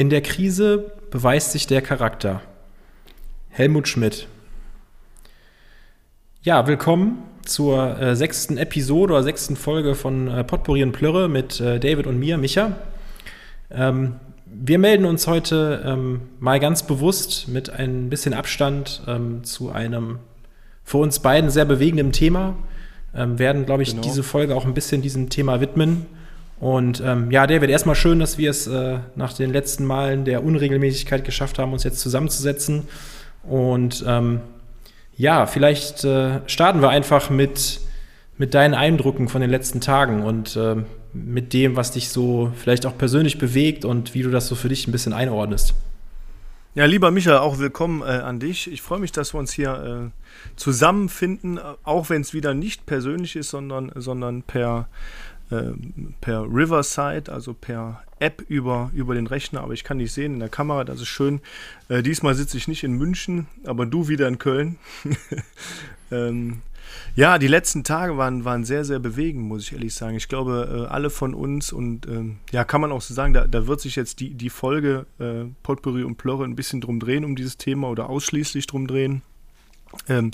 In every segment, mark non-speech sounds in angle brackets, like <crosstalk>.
In der Krise beweist sich der Charakter. Helmut Schmidt. Ja, willkommen zur äh, sechsten Episode oder sechsten Folge von äh, Potpourri und Plörre mit äh, David und mir, Micha. Ähm, wir melden uns heute ähm, mal ganz bewusst mit ein bisschen Abstand ähm, zu einem für uns beiden sehr bewegenden Thema. Ähm, werden, glaube ich, genau. diese Folge auch ein bisschen diesem Thema widmen. Und ähm, ja, David, erstmal schön, dass wir es äh, nach den letzten Malen der Unregelmäßigkeit geschafft haben, uns jetzt zusammenzusetzen. Und ähm, ja, vielleicht äh, starten wir einfach mit, mit deinen Eindrücken von den letzten Tagen und äh, mit dem, was dich so vielleicht auch persönlich bewegt und wie du das so für dich ein bisschen einordnest. Ja, lieber Michael, auch willkommen äh, an dich. Ich freue mich, dass wir uns hier äh, zusammenfinden, auch wenn es wieder nicht persönlich ist, sondern, sondern per äh, per Riverside, also per App über, über den Rechner, aber ich kann dich sehen in der Kamera, das ist schön. Äh, diesmal sitze ich nicht in München, aber du wieder in Köln. <laughs> ähm, ja, die letzten Tage waren, waren sehr, sehr bewegend, muss ich ehrlich sagen. Ich glaube, äh, alle von uns und ähm, ja, kann man auch so sagen, da, da wird sich jetzt die, die Folge äh, Potpourri und Plörre ein bisschen drum drehen, um dieses Thema oder ausschließlich drum drehen. Ähm,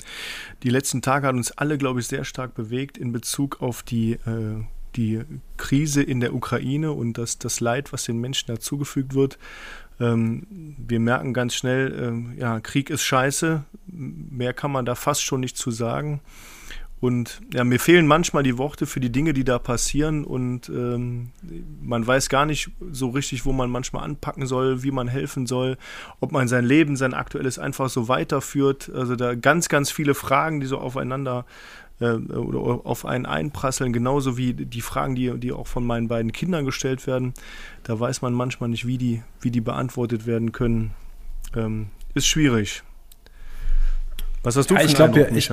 die letzten Tage haben uns alle, glaube ich, sehr stark bewegt in Bezug auf die äh, die Krise in der Ukraine und das, das Leid, was den Menschen dazugefügt wird. Ähm, wir merken ganz schnell, ähm, ja, Krieg ist scheiße. Mehr kann man da fast schon nicht zu sagen. Und ja, mir fehlen manchmal die Worte für die Dinge, die da passieren. Und ähm, man weiß gar nicht so richtig, wo man manchmal anpacken soll, wie man helfen soll, ob man sein Leben, sein aktuelles einfach so weiterführt. Also da ganz, ganz viele Fragen, die so aufeinander äh, oder auf einen einprasseln, genauso wie die Fragen, die, die auch von meinen beiden Kindern gestellt werden. Da weiß man manchmal nicht, wie die, wie die beantwortet werden können. Ähm, ist schwierig. Was hast du ja, für ich glaub, Eindruck, ich,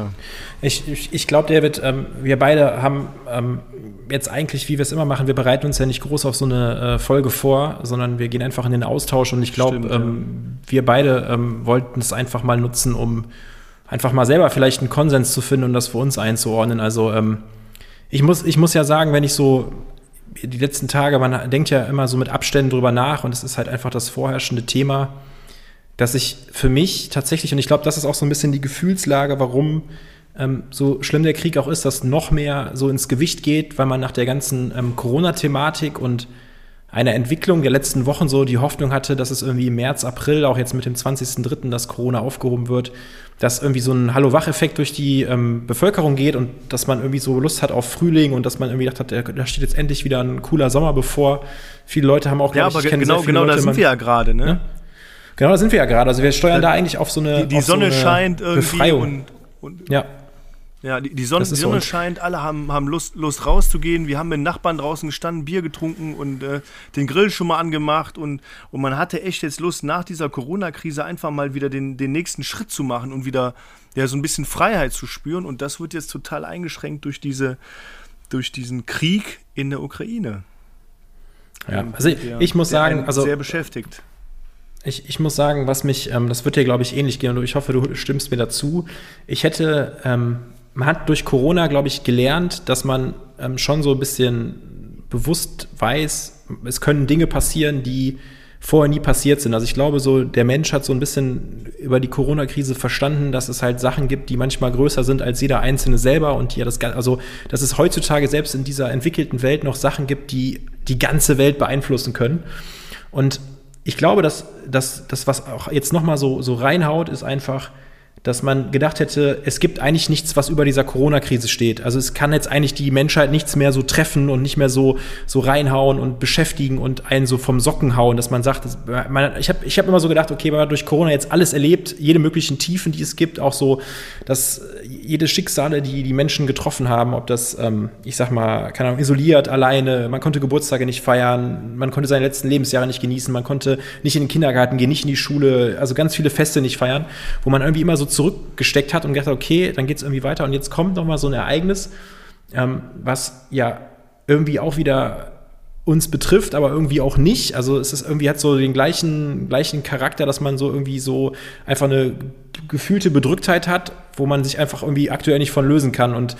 ich, ich, ich glaube, David, ähm, wir beide haben ähm, jetzt eigentlich, wie wir es immer machen, wir bereiten uns ja nicht groß auf so eine äh, Folge vor, sondern wir gehen einfach in den Austausch und ich glaube, ähm, ja. wir beide ähm, wollten es einfach mal nutzen, um einfach mal selber vielleicht einen Konsens zu finden und das für uns einzuordnen. Also ähm, ich, muss, ich muss ja sagen, wenn ich so die letzten Tage, man denkt ja immer so mit Abständen drüber nach und es ist halt einfach das vorherrschende Thema, dass ich für mich tatsächlich, und ich glaube, das ist auch so ein bisschen die Gefühlslage, warum ähm, so schlimm der Krieg auch ist, dass noch mehr so ins Gewicht geht, weil man nach der ganzen ähm, Corona-Thematik und einer Entwicklung der letzten Wochen so die Hoffnung hatte, dass es irgendwie im März, April, auch jetzt mit dem 20.03., dass Corona aufgehoben wird, dass irgendwie so ein Hallo-Wach-Effekt durch die ähm, Bevölkerung geht und dass man irgendwie so Lust hat auf Frühling und dass man irgendwie gedacht hat, da steht jetzt endlich wieder ein cooler Sommer bevor. Viele Leute haben auch, ja, aber ich, genau, genau Leute, da sind man, wir ja gerade, ne? ne? Genau, da sind wir ja gerade. Also wir steuern da, da eigentlich auf so eine Die, die Sonne so scheint irgendwie Befreiung. Und, und ja. Ja, die, die Sonne, die Sonne so scheint, alle haben, haben Lust, Lust rauszugehen. Wir haben mit Nachbarn draußen gestanden, Bier getrunken und äh, den Grill schon mal angemacht. Und, und man hatte echt jetzt Lust, nach dieser Corona-Krise einfach mal wieder den, den nächsten Schritt zu machen und wieder ja, so ein bisschen Freiheit zu spüren. Und das wird jetzt total eingeschränkt durch, diese, durch diesen Krieg in der Ukraine. Ja, also ich, der, ich muss sagen, also sehr beschäftigt. Ich, ich muss sagen, was mich, ähm, das wird dir, glaube ich, ähnlich gehen und ich hoffe, du stimmst mir dazu. Ich hätte ähm, man hat durch Corona, glaube ich, gelernt, dass man ähm, schon so ein bisschen bewusst weiß, es können Dinge passieren, die vorher nie passiert sind. Also ich glaube, so der Mensch hat so ein bisschen über die Corona-Krise verstanden, dass es halt Sachen gibt, die manchmal größer sind als jeder Einzelne selber und die ja das, also dass es heutzutage selbst in dieser entwickelten Welt noch Sachen gibt, die die ganze Welt beeinflussen können. Und ich glaube, dass das, was auch jetzt nochmal so, so reinhaut, ist einfach, dass man gedacht hätte, es gibt eigentlich nichts, was über dieser Corona-Krise steht. Also es kann jetzt eigentlich die Menschheit nichts mehr so treffen und nicht mehr so, so reinhauen und beschäftigen und einen so vom Socken hauen, dass man sagt, dass man, ich habe ich hab immer so gedacht, okay, man hat durch Corona jetzt alles erlebt, jede möglichen Tiefen, die es gibt, auch so, dass jede Schicksale, die die Menschen getroffen haben, ob das, ähm, ich sag mal, keine Ahnung, isoliert, alleine, man konnte Geburtstage nicht feiern, man konnte seine letzten Lebensjahre nicht genießen, man konnte nicht in den Kindergarten gehen, nicht in die Schule, also ganz viele Feste nicht feiern, wo man irgendwie immer so zurückgesteckt hat und gedacht hat, okay, dann geht es irgendwie weiter und jetzt kommt noch mal so ein Ereignis, ähm, was ja irgendwie auch wieder uns betrifft, aber irgendwie auch nicht. Also es ist irgendwie hat so den gleichen, gleichen Charakter, dass man so irgendwie so einfach eine gefühlte Bedrücktheit hat, wo man sich einfach irgendwie aktuell nicht von lösen kann. Und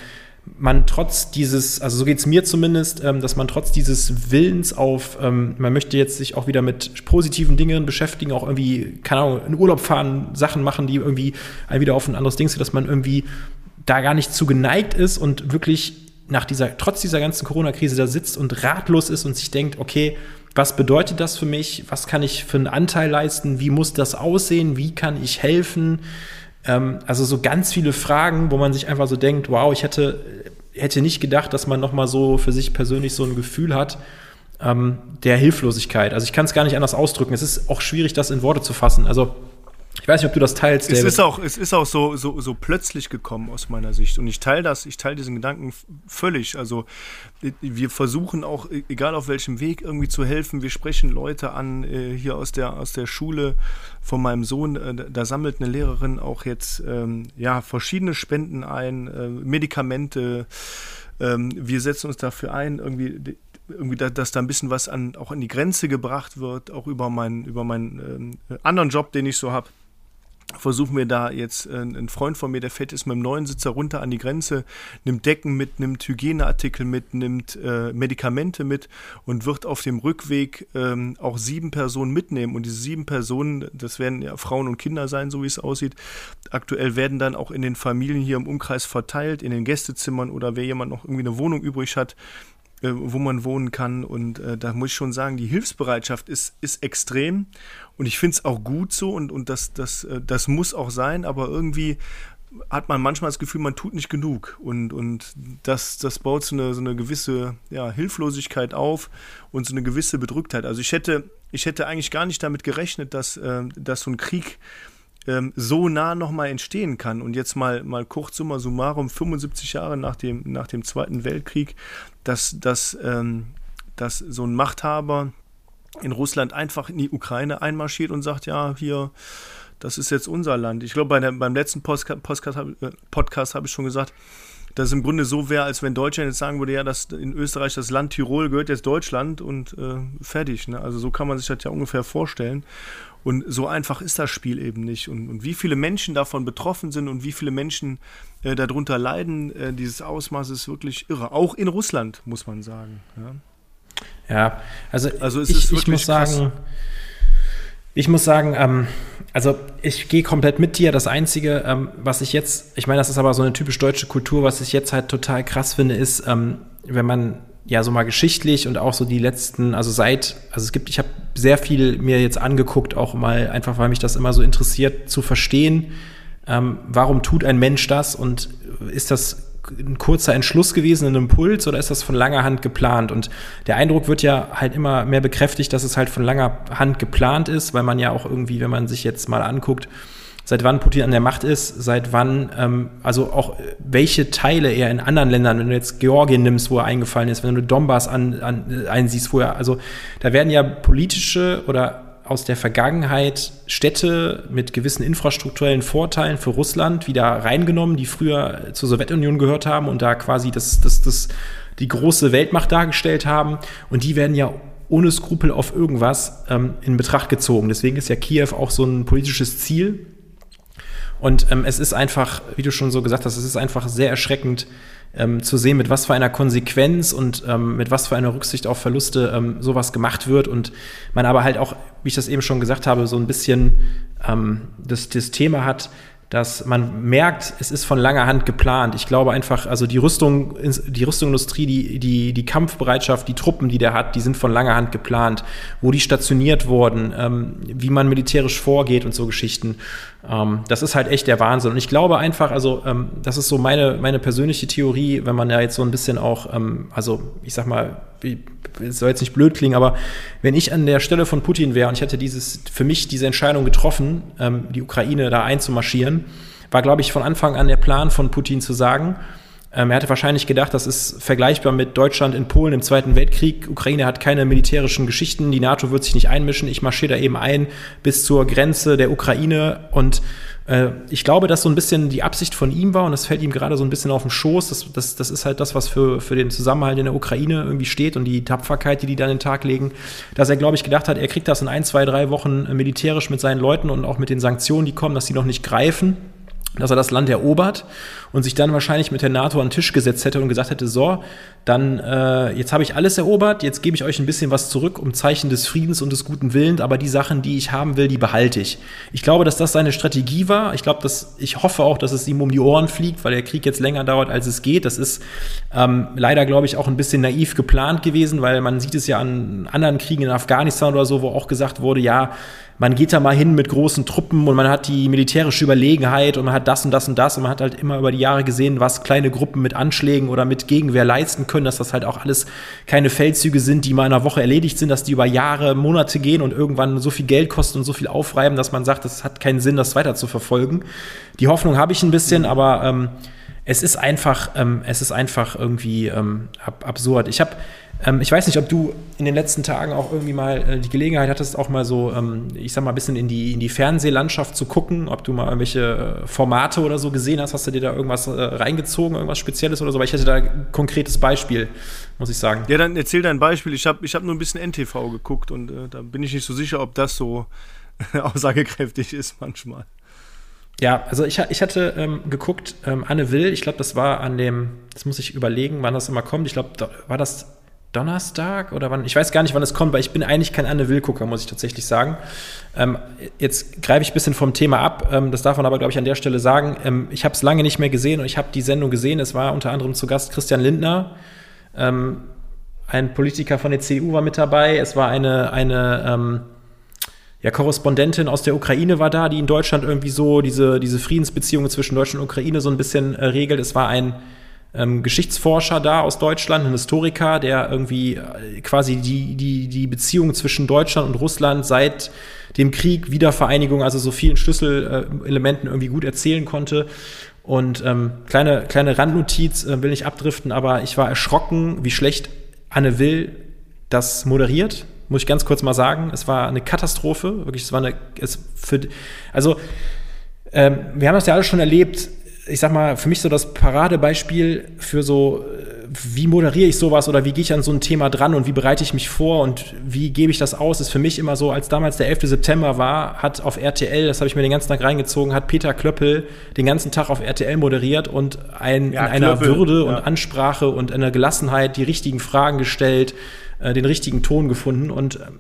man trotz dieses, also so geht es mir zumindest, ähm, dass man trotz dieses Willens auf, ähm, man möchte jetzt sich auch wieder mit positiven Dingen beschäftigen, auch irgendwie, keine Ahnung, in Urlaub fahren, Sachen machen, die irgendwie einen wieder auf ein anderes Ding sind, dass man irgendwie da gar nicht zu geneigt ist und wirklich nach dieser, trotz dieser ganzen Corona-Krise da sitzt und ratlos ist und sich denkt, okay, was bedeutet das für mich? Was kann ich für einen Anteil leisten? Wie muss das aussehen? Wie kann ich helfen? Ähm, also so ganz viele Fragen, wo man sich einfach so denkt, wow, ich hätte, hätte nicht gedacht, dass man nochmal so für sich persönlich so ein Gefühl hat ähm, der Hilflosigkeit. Also ich kann es gar nicht anders ausdrücken. Es ist auch schwierig, das in Worte zu fassen. Also ich weiß nicht, ob du das teilst. Es ist auch, es ist auch so, so, so plötzlich gekommen aus meiner Sicht. Und ich teile das, ich teile diesen Gedanken völlig. Also wir versuchen auch, e-, egal auf welchem Weg, irgendwie zu helfen. Wir sprechen Leute an, äh, hier aus der, aus der Schule von meinem Sohn. Äh, da sammelt eine Lehrerin auch jetzt ähm, ja, verschiedene Spenden ein, äh, Medikamente. Ähm, wir setzen uns dafür ein, irgendwie irgendwie, da, dass da ein bisschen was an, auch an die Grenze gebracht wird, auch über meinen, über meinen ähm, anderen Job, den ich so habe versuchen wir da jetzt, äh, ein Freund von mir, der fährt ist mit dem neuen Sitzer runter an die Grenze, nimmt Decken mit, nimmt Hygieneartikel mit, nimmt äh, Medikamente mit und wird auf dem Rückweg ähm, auch sieben Personen mitnehmen. Und diese sieben Personen, das werden ja Frauen und Kinder sein, so wie es aussieht, aktuell werden dann auch in den Familien hier im Umkreis verteilt, in den Gästezimmern oder wer jemand noch irgendwie eine Wohnung übrig hat, äh, wo man wohnen kann. Und äh, da muss ich schon sagen, die Hilfsbereitschaft ist, ist extrem. Und ich finde es auch gut so und, und das, das, äh, das muss auch sein, aber irgendwie hat man manchmal das Gefühl, man tut nicht genug. Und, und das, das baut so eine, so eine gewisse ja, Hilflosigkeit auf und so eine gewisse Bedrücktheit. Also ich hätte, ich hätte eigentlich gar nicht damit gerechnet, dass, äh, dass so ein Krieg ähm, so nah nochmal entstehen kann. Und jetzt mal, mal kurz summa summarum, 75 Jahre nach dem, nach dem Zweiten Weltkrieg, dass, dass, ähm, dass so ein Machthaber in Russland einfach in die Ukraine einmarschiert und sagt, ja, hier, das ist jetzt unser Land. Ich glaube, bei beim letzten Podcast, Podcast, äh, Podcast habe ich schon gesagt, dass es im Grunde so wäre, als wenn Deutschland jetzt sagen würde, ja, das, in Österreich das Land Tirol gehört jetzt Deutschland und äh, fertig. Ne? Also so kann man sich das ja ungefähr vorstellen. Und so einfach ist das Spiel eben nicht. Und, und wie viele Menschen davon betroffen sind und wie viele Menschen äh, darunter leiden, äh, dieses Ausmaß ist wirklich irre. Auch in Russland, muss man sagen. Ja, ja also, also ich, ich muss sagen, ich muss sagen, ähm, also ich gehe komplett mit dir. Das Einzige, ähm, was ich jetzt, ich meine, das ist aber so eine typisch deutsche Kultur, was ich jetzt halt total krass finde, ist, ähm, wenn man ja so mal geschichtlich und auch so die letzten, also seit, also es gibt, ich habe sehr viel mir jetzt angeguckt, auch mal einfach, weil mich das immer so interessiert, zu verstehen, ähm, warum tut ein Mensch das und ist das ein kurzer Entschluss gewesen, ein Impuls oder ist das von langer Hand geplant? Und der Eindruck wird ja halt immer mehr bekräftigt, dass es halt von langer Hand geplant ist, weil man ja auch irgendwie, wenn man sich jetzt mal anguckt, seit wann Putin an der Macht ist, seit wann, ähm, also auch welche Teile er in anderen Ländern, wenn du jetzt Georgien nimmst, wo er eingefallen ist, wenn du Donbass an, an, einsiehst, wo er, also da werden ja politische oder aus der Vergangenheit Städte mit gewissen infrastrukturellen Vorteilen für Russland wieder reingenommen, die früher zur Sowjetunion gehört haben und da quasi das, das, das, die große Weltmacht dargestellt haben. Und die werden ja ohne Skrupel auf irgendwas ähm, in Betracht gezogen. Deswegen ist ja Kiew auch so ein politisches Ziel, und ähm, es ist einfach, wie du schon so gesagt hast, es ist einfach sehr erschreckend ähm, zu sehen, mit was für einer Konsequenz und ähm, mit was für einer Rücksicht auf Verluste ähm, sowas gemacht wird. Und man aber halt auch, wie ich das eben schon gesagt habe, so ein bisschen ähm, das, das Thema hat, dass man merkt, es ist von langer Hand geplant. Ich glaube einfach, also die Rüstung, die Rüstungsindustrie, die, die, die Kampfbereitschaft, die Truppen, die der hat, die sind von langer Hand geplant, wo die stationiert wurden, ähm, wie man militärisch vorgeht und so Geschichten. Ähm, das ist halt echt der Wahnsinn. Und ich glaube einfach, also ähm, das ist so meine, meine persönliche Theorie, wenn man ja jetzt so ein bisschen auch, ähm, also ich sag mal, es soll jetzt nicht blöd klingen, aber wenn ich an der Stelle von Putin wäre und ich hätte dieses, für mich diese Entscheidung getroffen, die Ukraine da einzumarschieren, war, glaube ich, von Anfang an der Plan von Putin zu sagen, ähm, er hatte wahrscheinlich gedacht, das ist vergleichbar mit Deutschland in Polen im Zweiten Weltkrieg. Ukraine hat keine militärischen Geschichten, die NATO wird sich nicht einmischen. Ich marschiere da eben ein bis zur Grenze der Ukraine und äh, ich glaube, dass so ein bisschen die Absicht von ihm war und das fällt ihm gerade so ein bisschen auf den Schoß. Das, das, das ist halt das, was für, für den Zusammenhalt in der Ukraine irgendwie steht und die Tapferkeit, die die da an den Tag legen, dass er, glaube ich, gedacht hat, er kriegt das in ein, zwei, drei Wochen militärisch mit seinen Leuten und auch mit den Sanktionen, die kommen, dass die noch nicht greifen dass er das Land erobert und sich dann wahrscheinlich mit der NATO an den Tisch gesetzt hätte und gesagt hätte, so, dann äh, jetzt habe ich alles erobert, jetzt gebe ich euch ein bisschen was zurück um Zeichen des Friedens und des guten Willens, aber die Sachen, die ich haben will, die behalte ich. Ich glaube, dass das seine Strategie war. Ich glaube, dass ich hoffe auch, dass es ihm um die Ohren fliegt, weil der Krieg jetzt länger dauert, als es geht. Das ist ähm, leider, glaube ich, auch ein bisschen naiv geplant gewesen, weil man sieht es ja an anderen Kriegen in Afghanistan oder so, wo auch gesagt wurde, ja, man geht da mal hin mit großen Truppen und man hat die militärische Überlegenheit und man hat das und das und das und man hat halt immer über die Jahre gesehen, was kleine Gruppen mit Anschlägen oder mit Gegenwehr leisten können, dass das halt auch alles keine Feldzüge sind, die mal in einer Woche erledigt sind, dass die über Jahre, Monate gehen und irgendwann so viel Geld kosten und so viel aufreiben, dass man sagt, es hat keinen Sinn, das weiter zu verfolgen. Die Hoffnung habe ich ein bisschen, aber ähm, es ist einfach, ähm, es ist einfach irgendwie ähm, ab absurd. Ich habe ähm, ich weiß nicht, ob du in den letzten Tagen auch irgendwie mal äh, die Gelegenheit hattest, auch mal so, ähm, ich sag mal, ein bisschen in die, in die Fernsehlandschaft zu gucken, ob du mal irgendwelche äh, Formate oder so gesehen hast. Hast du dir da irgendwas äh, reingezogen, irgendwas Spezielles oder so? Weil ich hätte da ein konkretes Beispiel, muss ich sagen. Ja, dann erzähl dein Beispiel. Ich habe ich hab nur ein bisschen NTV geguckt und äh, da bin ich nicht so sicher, ob das so <laughs> aussagekräftig ist manchmal. Ja, also ich, ich hatte ähm, geguckt, ähm, Anne Will, ich glaube, das war an dem, das muss ich überlegen, wann das immer kommt. Ich glaube, da war das Donnerstag oder wann, ich weiß gar nicht, wann es kommt, weil ich bin eigentlich kein Anne Will-Gucker, muss ich tatsächlich sagen. Ähm, jetzt greife ich ein bisschen vom Thema ab, ähm, das darf man aber, glaube ich, an der Stelle sagen. Ähm, ich habe es lange nicht mehr gesehen und ich habe die Sendung gesehen. Es war unter anderem zu Gast Christian Lindner, ähm, ein Politiker von der CDU war mit dabei. Es war eine, eine ähm, ja, Korrespondentin aus der Ukraine war da, die in Deutschland irgendwie so diese, diese Friedensbeziehungen zwischen Deutschland und Ukraine so ein bisschen äh, regelt. Es war ein ähm, Geschichtsforscher da aus Deutschland, ein Historiker, der irgendwie äh, quasi die, die, die Beziehung zwischen Deutschland und Russland seit dem Krieg, Wiedervereinigung, also so vielen Schlüsselelementen irgendwie gut erzählen konnte. Und ähm, kleine, kleine Randnotiz, äh, will nicht abdriften, aber ich war erschrocken, wie schlecht Anne Will das moderiert. Muss ich ganz kurz mal sagen. Es war eine Katastrophe. Wirklich, es war eine. Es für, also, ähm, wir haben das ja alle schon erlebt ich sag mal, für mich so das Paradebeispiel für so, äh, wie moderiere ich sowas oder wie gehe ich an so ein Thema dran und wie bereite ich mich vor und wie gebe ich das aus, ist für mich immer so, als damals der 11. September war, hat auf RTL, das habe ich mir den ganzen Tag reingezogen, hat Peter Klöppel den ganzen Tag auf RTL moderiert und ein, ja, in einer Klöppel, Würde ja. und Ansprache und einer Gelassenheit die richtigen Fragen gestellt, äh, den richtigen Ton gefunden und ähm,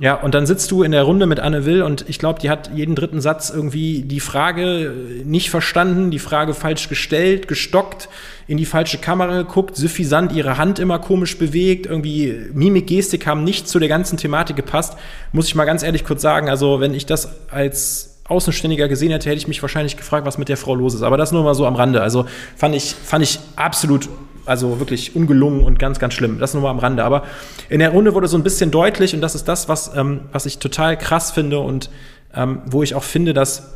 ja, und dann sitzt du in der Runde mit Anne Will und ich glaube, die hat jeden dritten Satz irgendwie die Frage nicht verstanden, die Frage falsch gestellt, gestockt, in die falsche Kamera geguckt, suffisant ihre Hand immer komisch bewegt, irgendwie Mimik, Gestik haben nicht zu der ganzen Thematik gepasst. Muss ich mal ganz ehrlich kurz sagen, also wenn ich das als Außenständiger gesehen hätte, hätte ich mich wahrscheinlich gefragt, was mit der Frau los ist. Aber das nur mal so am Rande. Also fand ich, fand ich absolut also wirklich ungelungen und ganz, ganz schlimm. Das nur mal am Rande. Aber in der Runde wurde so ein bisschen deutlich, und das ist das, was, ähm, was ich total krass finde und ähm, wo ich auch finde, dass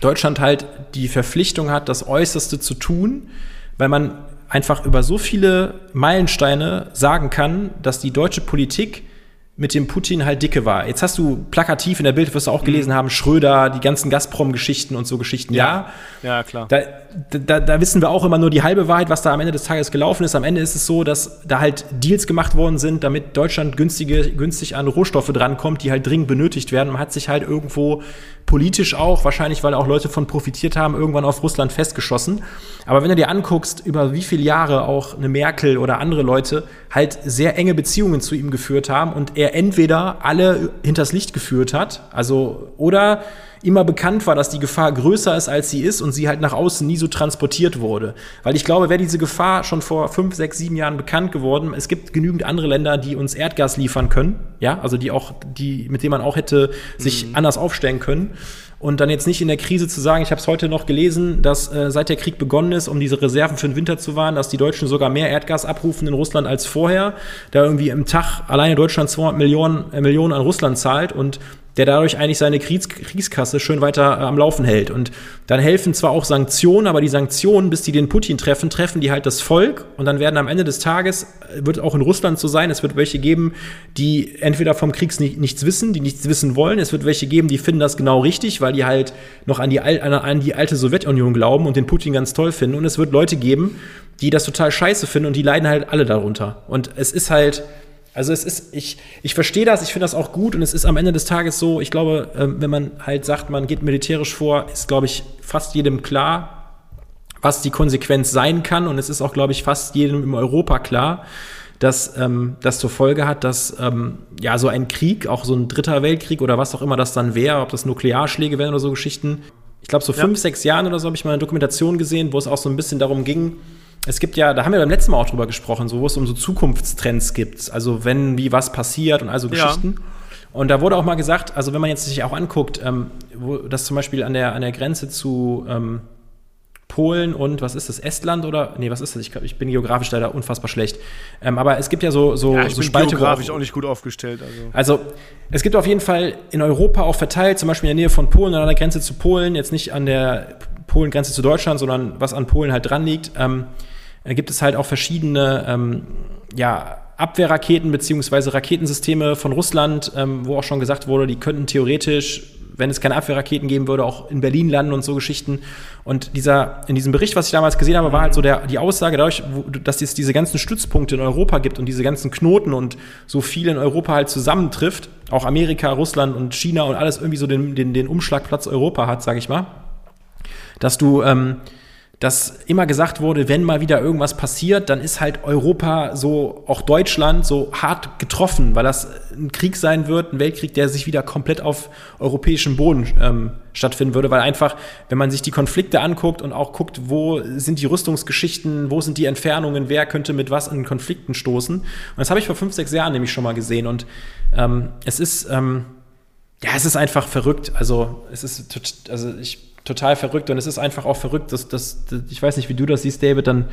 Deutschland halt die Verpflichtung hat, das Äußerste zu tun, weil man einfach über so viele Meilensteine sagen kann, dass die deutsche Politik mit dem Putin halt dicke war. Jetzt hast du plakativ in der Bild, wirst du auch gelesen mhm. haben, Schröder, die ganzen Gazprom-Geschichten und so Geschichten. Ja, ja, ja klar. Da, da, da wissen wir auch immer nur die halbe Wahrheit, was da am Ende des Tages gelaufen ist. Am Ende ist es so, dass da halt Deals gemacht worden sind, damit Deutschland günstige, günstig an Rohstoffe drankommt, die halt dringend benötigt werden. Man hat sich halt irgendwo politisch auch, wahrscheinlich weil auch Leute von profitiert haben, irgendwann auf Russland festgeschossen. Aber wenn du dir anguckst, über wie viele Jahre auch eine Merkel oder andere Leute halt sehr enge Beziehungen zu ihm geführt haben und er entweder alle hinters Licht geführt hat, also oder immer bekannt war, dass die Gefahr größer ist, als sie ist und sie halt nach außen nie so transportiert wurde. Weil ich glaube, wäre diese Gefahr schon vor fünf, sechs, sieben Jahren bekannt geworden, es gibt genügend andere Länder, die uns Erdgas liefern können, ja, also die auch, die, mit denen man auch hätte sich mhm. anders aufstellen können und dann jetzt nicht in der Krise zu sagen, ich habe es heute noch gelesen, dass äh, seit der Krieg begonnen ist, um diese Reserven für den Winter zu wahren, dass die Deutschen sogar mehr Erdgas abrufen in Russland als vorher, da irgendwie im Tag alleine Deutschland 200 Millionen, äh, Millionen an Russland zahlt und der dadurch eigentlich seine Kriegs Kriegskasse schön weiter äh, am Laufen hält. Und dann helfen zwar auch Sanktionen, aber die Sanktionen, bis die den Putin treffen, treffen die halt das Volk und dann werden am Ende des Tages, äh, wird auch in Russland so sein, es wird welche geben, die entweder vom Krieg nichts wissen, die nichts wissen wollen, es wird welche geben, die finden das genau richtig, weil die halt noch an die, an die alte Sowjetunion glauben und den Putin ganz toll finden und es wird Leute geben, die das total scheiße finden und die leiden halt alle darunter. Und es ist halt, also es ist, ich, ich verstehe das, ich finde das auch gut und es ist am Ende des Tages so, ich glaube, ähm, wenn man halt sagt, man geht militärisch vor, ist, glaube ich, fast jedem klar, was die Konsequenz sein kann. Und es ist auch, glaube ich, fast jedem in Europa klar, dass ähm, das zur Folge hat, dass ähm, ja so ein Krieg, auch so ein dritter Weltkrieg oder was auch immer das dann wäre, ob das Nuklearschläge wären oder so Geschichten. Ich glaube, so ja. fünf, sechs Jahren oder so habe ich mal eine Dokumentation gesehen, wo es auch so ein bisschen darum ging, es gibt ja, da haben wir beim letzten Mal auch drüber gesprochen, so wo es um so Zukunftstrends gibt. Also wenn, wie, was passiert und also Geschichten. Ja. Und da wurde auch mal gesagt, also wenn man jetzt sich auch anguckt, ähm, wo das zum Beispiel an der, an der Grenze zu ähm, Polen und was ist das, Estland oder? Nee, was ist das? Ich, ich bin geografisch leider unfassbar schlecht. Ähm, aber es gibt ja so, so, ja, ich so bin Spalte. geografisch auch nicht gut aufgestellt. Also. also, es gibt auf jeden Fall in Europa auch verteilt, zum Beispiel in der Nähe von Polen, an der Grenze zu Polen, jetzt nicht an der Polen-Grenze zu Deutschland, sondern was an Polen halt dran liegt, ähm, gibt es halt auch verschiedene, ähm, ja, Abwehrraketen beziehungsweise Raketensysteme von Russland, ähm, wo auch schon gesagt wurde, die könnten theoretisch wenn es keine Abwehrraketen geben würde, auch in Berlin landen und so Geschichten. Und dieser, in diesem Bericht, was ich damals gesehen habe, war halt so der, die Aussage dadurch, wo, dass es diese ganzen Stützpunkte in Europa gibt und diese ganzen Knoten und so viel in Europa halt zusammentrifft, auch Amerika, Russland und China und alles irgendwie so den, den, den Umschlagplatz Europa hat, sage ich mal, dass du ähm, dass immer gesagt wurde, wenn mal wieder irgendwas passiert, dann ist halt Europa so, auch Deutschland so hart getroffen, weil das ein Krieg sein wird, ein Weltkrieg, der sich wieder komplett auf europäischem Boden ähm, stattfinden würde, weil einfach, wenn man sich die Konflikte anguckt und auch guckt, wo sind die Rüstungsgeschichten, wo sind die Entfernungen, wer könnte mit was in Konflikten stoßen. Und das habe ich vor fünf, sechs Jahren nämlich schon mal gesehen und ähm, es ist, ähm, ja, es ist einfach verrückt. Also es ist, also ich total verrückt und es ist einfach auch verrückt, dass, dass, dass ich weiß nicht, wie du das siehst, David, dann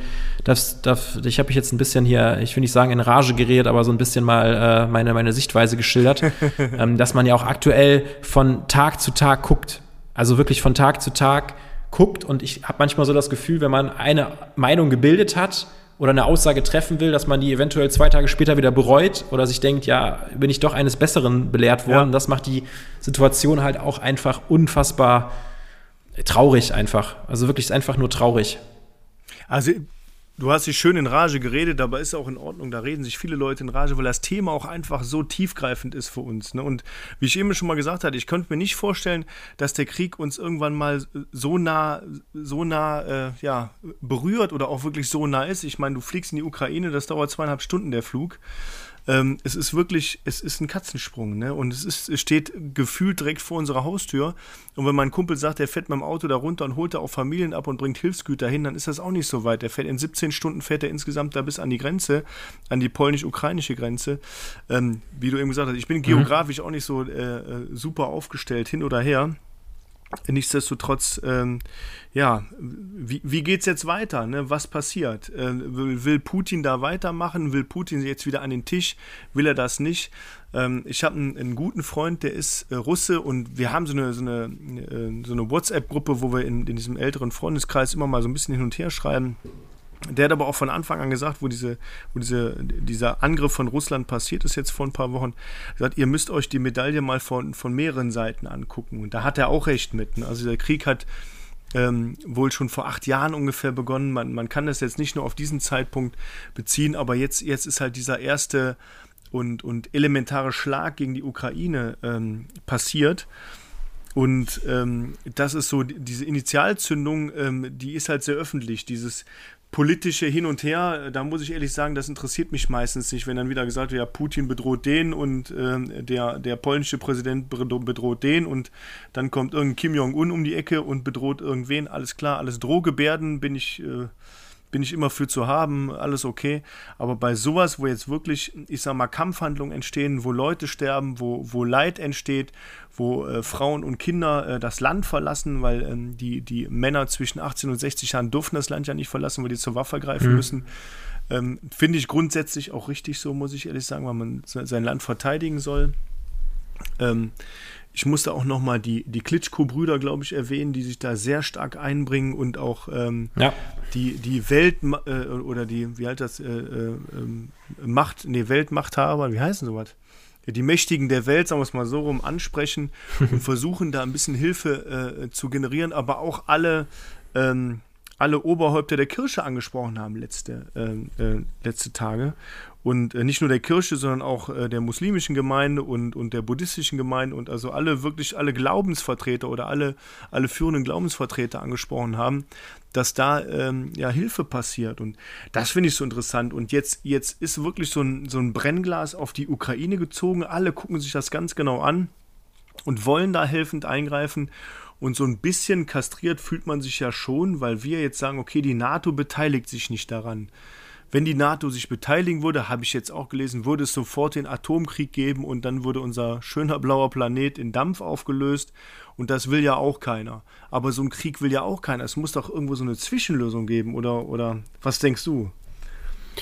das, das, ich habe mich jetzt ein bisschen hier, ich will nicht sagen in Rage geredet, aber so ein bisschen mal äh, meine, meine Sichtweise geschildert, <laughs> ähm, dass man ja auch aktuell von Tag zu Tag guckt, also wirklich von Tag zu Tag guckt und ich habe manchmal so das Gefühl, wenn man eine Meinung gebildet hat oder eine Aussage treffen will, dass man die eventuell zwei Tage später wieder bereut oder sich denkt, ja, bin ich doch eines Besseren belehrt worden. Ja. Das macht die Situation halt auch einfach unfassbar traurig einfach. Also wirklich einfach nur traurig. Also du hast dich schön in Rage geredet, aber ist auch in Ordnung. Da reden sich viele Leute in Rage, weil das Thema auch einfach so tiefgreifend ist für uns. Ne? Und wie ich eben schon mal gesagt hatte, ich könnte mir nicht vorstellen, dass der Krieg uns irgendwann mal so nah, so nah äh, ja, berührt oder auch wirklich so nah ist. Ich meine, du fliegst in die Ukraine, das dauert zweieinhalb Stunden der Flug ähm, es ist wirklich, es ist ein Katzensprung, ne? Und es, ist, es steht gefühlt direkt vor unserer Haustür. Und wenn mein Kumpel sagt, der fährt mit dem Auto da runter und holt da auch Familien ab und bringt Hilfsgüter hin, dann ist das auch nicht so weit. Der fährt in 17 Stunden, fährt er insgesamt da bis an die Grenze, an die polnisch-ukrainische Grenze. Ähm, wie du eben gesagt hast, ich bin mhm. geografisch auch nicht so äh, äh super aufgestellt, hin oder her. Nichtsdestotrotz, ähm, ja, wie, wie geht es jetzt weiter? Ne? Was passiert? Äh, will, will, Putin da weitermachen? Will Putin jetzt wieder an den Tisch? Will er das nicht? Ähm, ich habe einen, einen, guten Freund, der ist äh, Russe und wir haben so eine, so eine, äh, so eine WhatsApp-Gruppe, wo wir in, in diesem älteren Freundeskreis immer mal so ein bisschen hin und her schreiben. Der hat aber auch von Anfang an gesagt, wo, diese, wo diese, dieser Angriff von Russland passiert ist, jetzt vor ein paar Wochen, gesagt, ihr müsst euch die Medaille mal von, von mehreren Seiten angucken. Und da hat er auch recht mit. Ne? Also der Krieg hat ähm, wohl schon vor acht Jahren ungefähr begonnen. Man, man kann das jetzt nicht nur auf diesen Zeitpunkt beziehen, aber jetzt, jetzt ist halt dieser erste und, und elementare Schlag gegen die Ukraine ähm, passiert. Und ähm, das ist so, diese Initialzündung, ähm, die ist halt sehr öffentlich. Dieses, politische Hin und Her, da muss ich ehrlich sagen, das interessiert mich meistens nicht, wenn dann wieder gesagt wird, ja, Putin bedroht den und äh, der, der polnische Präsident bedroht den und dann kommt irgendein Kim Jong-un um die Ecke und bedroht irgendwen. Alles klar, alles Drohgebärden bin ich. Äh, bin ich immer für zu haben, alles okay. Aber bei sowas, wo jetzt wirklich, ich sag mal, Kampfhandlungen entstehen, wo Leute sterben, wo, wo Leid entsteht, wo äh, Frauen und Kinder äh, das Land verlassen, weil ähm, die, die Männer zwischen 18 und 60 Jahren dürfen das Land ja nicht verlassen, weil die zur Waffe greifen mhm. müssen. Ähm, Finde ich grundsätzlich auch richtig so, muss ich ehrlich sagen, weil man sein Land verteidigen soll. Ähm, ich musste auch nochmal die, die Klitschko-Brüder, glaube ich, erwähnen, die sich da sehr stark einbringen und auch ähm, ja. die, die Welt äh, oder die, wie heißt das, äh, äh, Macht, nee, Weltmachthaber, wie heißen sowas? Die Mächtigen der Welt, sagen wir es mal so rum, ansprechen <laughs> und versuchen da ein bisschen Hilfe äh, zu generieren, aber auch alle, ähm, alle Oberhäupter der Kirche angesprochen haben letzte, äh, äh, letzte Tage. Und äh, nicht nur der Kirche, sondern auch äh, der muslimischen Gemeinde und, und der buddhistischen Gemeinde und also alle wirklich alle Glaubensvertreter oder alle, alle führenden Glaubensvertreter angesprochen haben, dass da ähm, ja Hilfe passiert. Und das finde ich so interessant. Und jetzt, jetzt ist wirklich so ein, so ein Brennglas auf die Ukraine gezogen. Alle gucken sich das ganz genau an und wollen da helfend eingreifen. Und so ein bisschen kastriert fühlt man sich ja schon, weil wir jetzt sagen, okay, die NATO beteiligt sich nicht daran. Wenn die NATO sich beteiligen würde, habe ich jetzt auch gelesen, würde es sofort den Atomkrieg geben und dann würde unser schöner blauer Planet in Dampf aufgelöst. Und das will ja auch keiner. Aber so ein Krieg will ja auch keiner. Es muss doch irgendwo so eine Zwischenlösung geben. Oder, oder was denkst du?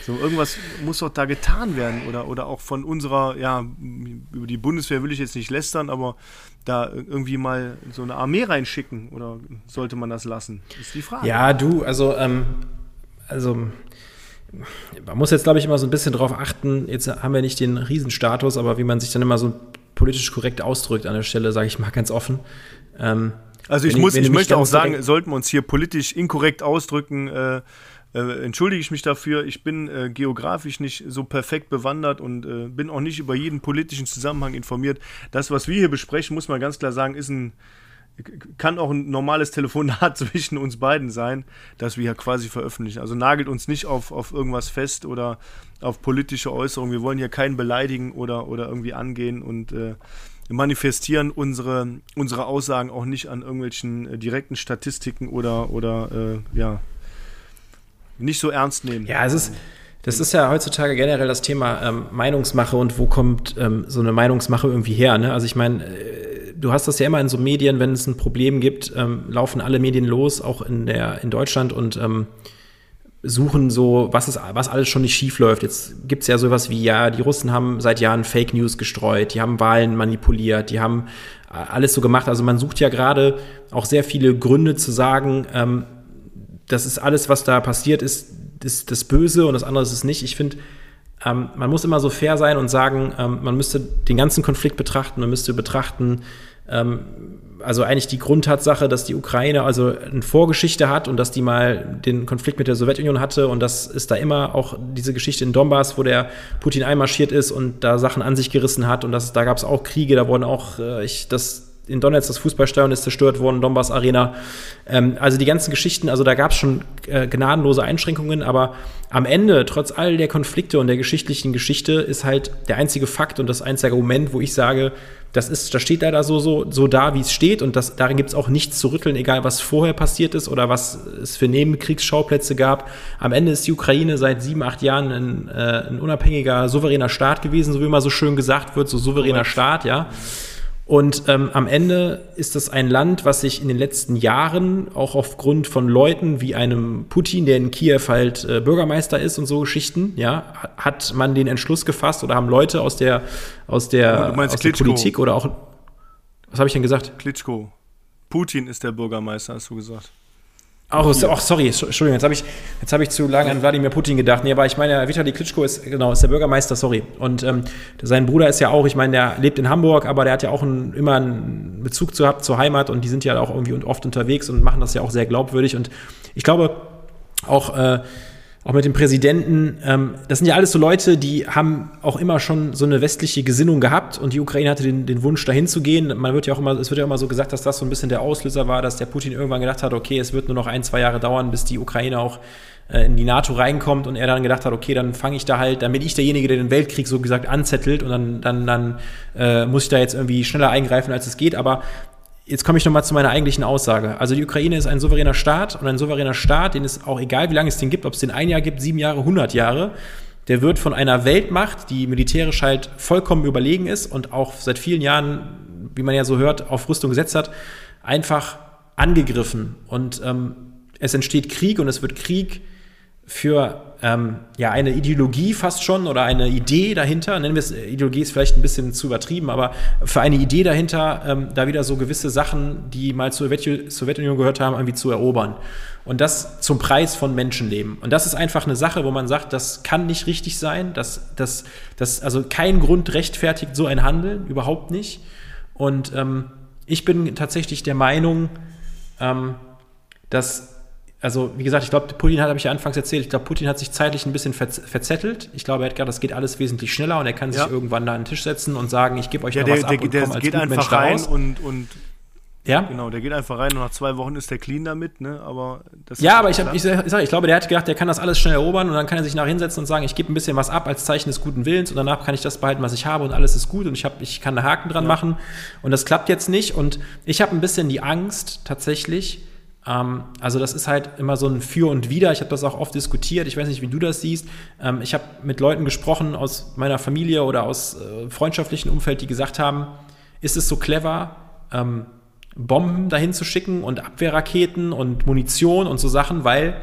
So, irgendwas muss doch da getan werden oder, oder auch von unserer, ja, über die Bundeswehr will ich jetzt nicht lästern, aber da irgendwie mal so eine Armee reinschicken oder sollte man das lassen? Ist die Frage. Ja, du, also, ähm, also man muss jetzt, glaube ich, immer so ein bisschen drauf achten, jetzt haben wir nicht den Riesenstatus, aber wie man sich dann immer so politisch korrekt ausdrückt an der Stelle, sage ich mal ganz offen. Ähm, also ich muss, ich, ich möchte auch sagen, sollten wir uns hier politisch inkorrekt ausdrücken, äh, äh, entschuldige ich mich dafür. Ich bin äh, geografisch nicht so perfekt bewandert und äh, bin auch nicht über jeden politischen Zusammenhang informiert. Das, was wir hier besprechen, muss man ganz klar sagen, ist ein kann auch ein normales Telefonat <laughs> zwischen uns beiden sein, das wir hier quasi veröffentlichen. Also nagelt uns nicht auf, auf irgendwas fest oder auf politische Äußerungen. Wir wollen hier keinen beleidigen oder, oder irgendwie angehen und äh, manifestieren unsere, unsere Aussagen auch nicht an irgendwelchen äh, direkten Statistiken oder, oder äh, ja, nicht so ernst nehmen. Ja, es ist, das ist ja heutzutage generell das Thema ähm, Meinungsmache und wo kommt ähm, so eine Meinungsmache irgendwie her. Ne? Also ich meine, äh, du hast das ja immer in so Medien, wenn es ein Problem gibt, ähm, laufen alle Medien los, auch in, der, in Deutschland und ähm, suchen so, was, ist, was alles schon nicht schief läuft. Jetzt gibt es ja sowas wie, ja, die Russen haben seit Jahren Fake News gestreut, die haben Wahlen manipuliert, die haben äh, alles so gemacht. Also man sucht ja gerade auch sehr viele Gründe zu sagen, ähm, das ist alles, was da passiert ist, ist das Böse und das andere ist es nicht. Ich finde, ähm, man muss immer so fair sein und sagen, ähm, man müsste den ganzen Konflikt betrachten, man müsste betrachten, ähm, also eigentlich die Grundtatsache, dass die Ukraine also eine Vorgeschichte hat und dass die mal den Konflikt mit der Sowjetunion hatte und das ist da immer auch diese Geschichte in Donbass, wo der Putin einmarschiert ist und da Sachen an sich gerissen hat und das, da gab es auch Kriege, da wurden auch, äh, ich, das in Donetsk das Fußballstadion ist zerstört worden, Donbass Arena. Ähm, also die ganzen Geschichten, also da gab es schon äh, gnadenlose Einschränkungen, aber am Ende, trotz all der Konflikte und der geschichtlichen Geschichte, ist halt der einzige Fakt und das einzige Moment, wo ich sage, das ist, das steht leider so, so, so da, wie es steht und das, darin gibt es auch nichts zu rütteln, egal was vorher passiert ist oder was es für Nebenkriegsschauplätze gab. Am Ende ist die Ukraine seit sieben, acht Jahren ein, äh, ein unabhängiger, souveräner Staat gewesen, so wie immer so schön gesagt wird, so souveräner Staat, ja. Und ähm, am Ende ist das ein Land, was sich in den letzten Jahren auch aufgrund von Leuten wie einem Putin, der in Kiew halt äh, Bürgermeister ist und so Geschichten, ja, hat man den Entschluss gefasst oder haben Leute aus der aus der, aus der Politik oder auch was habe ich denn gesagt? Klitschko. Putin ist der Bürgermeister, hast du gesagt. Ach, oh, sorry, Entschuldigung, jetzt habe ich, hab ich zu lange an Wladimir Putin gedacht. Nee, aber ich meine, Vitali Klitschko ist, genau, ist der Bürgermeister, sorry. Und ähm, sein Bruder ist ja auch, ich meine, der lebt in Hamburg, aber der hat ja auch ein, immer einen Bezug zu, zur Heimat und die sind ja auch irgendwie oft unterwegs und machen das ja auch sehr glaubwürdig. Und ich glaube, auch äh, auch mit dem Präsidenten, ähm, das sind ja alles so Leute, die haben auch immer schon so eine westliche Gesinnung gehabt und die Ukraine hatte den, den Wunsch, dahin zu gehen. Man wird ja auch immer, es wird ja immer so gesagt, dass das so ein bisschen der Auslöser war, dass der Putin irgendwann gedacht hat, okay, es wird nur noch ein, zwei Jahre dauern, bis die Ukraine auch äh, in die NATO reinkommt und er dann gedacht hat, okay, dann fange ich da halt, dann bin ich derjenige, der den Weltkrieg so gesagt anzettelt und dann, dann, dann äh, muss ich da jetzt irgendwie schneller eingreifen, als es geht. Aber Jetzt komme ich nochmal zu meiner eigentlichen Aussage. Also die Ukraine ist ein souveräner Staat und ein souveräner Staat, den ist auch egal, wie lange es den gibt, ob es den ein Jahr gibt, sieben Jahre, hundert Jahre, der wird von einer Weltmacht, die militärisch halt vollkommen überlegen ist und auch seit vielen Jahren, wie man ja so hört, auf Rüstung gesetzt hat, einfach angegriffen. Und ähm, es entsteht Krieg und es wird Krieg für ähm, ja, eine Ideologie fast schon oder eine Idee dahinter, nennen wir es, Ideologie ist vielleicht ein bisschen zu übertrieben, aber für eine Idee dahinter, ähm, da wieder so gewisse Sachen, die mal zur Sowjetunion gehört haben, irgendwie zu erobern. Und das zum Preis von Menschenleben. Und das ist einfach eine Sache, wo man sagt, das kann nicht richtig sein, das, das, das, also kein Grund rechtfertigt so ein Handeln, überhaupt nicht. Und ähm, ich bin tatsächlich der Meinung, ähm, dass also wie gesagt, ich glaube, Putin hat, habe ich ja anfangs erzählt, ich glaube, Putin hat sich zeitlich ein bisschen verzettelt. Ich glaube, er hat gedacht, das geht alles wesentlich schneller und er kann sich ja. irgendwann da an den Tisch setzen und sagen, ich gebe euch ja, noch der, was der, ab und der, der geht einfach rein und, und ja. Genau, der geht einfach rein und nach zwei Wochen ist der clean damit, ne? Aber das Ja, aber ich, hab, ich, sag, ich glaube, der hat gedacht, der kann das alles schnell erobern und dann kann er sich nach hinsetzen und sagen, ich gebe ein bisschen was ab als Zeichen des guten Willens und danach kann ich das behalten, was ich habe und alles ist gut und ich, hab, ich kann einen Haken dran ja. machen. Und das klappt jetzt nicht. Und ich habe ein bisschen die Angst tatsächlich, also das ist halt immer so ein Für und Wider. Ich habe das auch oft diskutiert. Ich weiß nicht, wie du das siehst. Ähm, ich habe mit Leuten gesprochen aus meiner Familie oder aus äh, freundschaftlichen Umfeld, die gesagt haben, ist es so clever, ähm, Bomben dahin zu schicken und Abwehrraketen und Munition und so Sachen, weil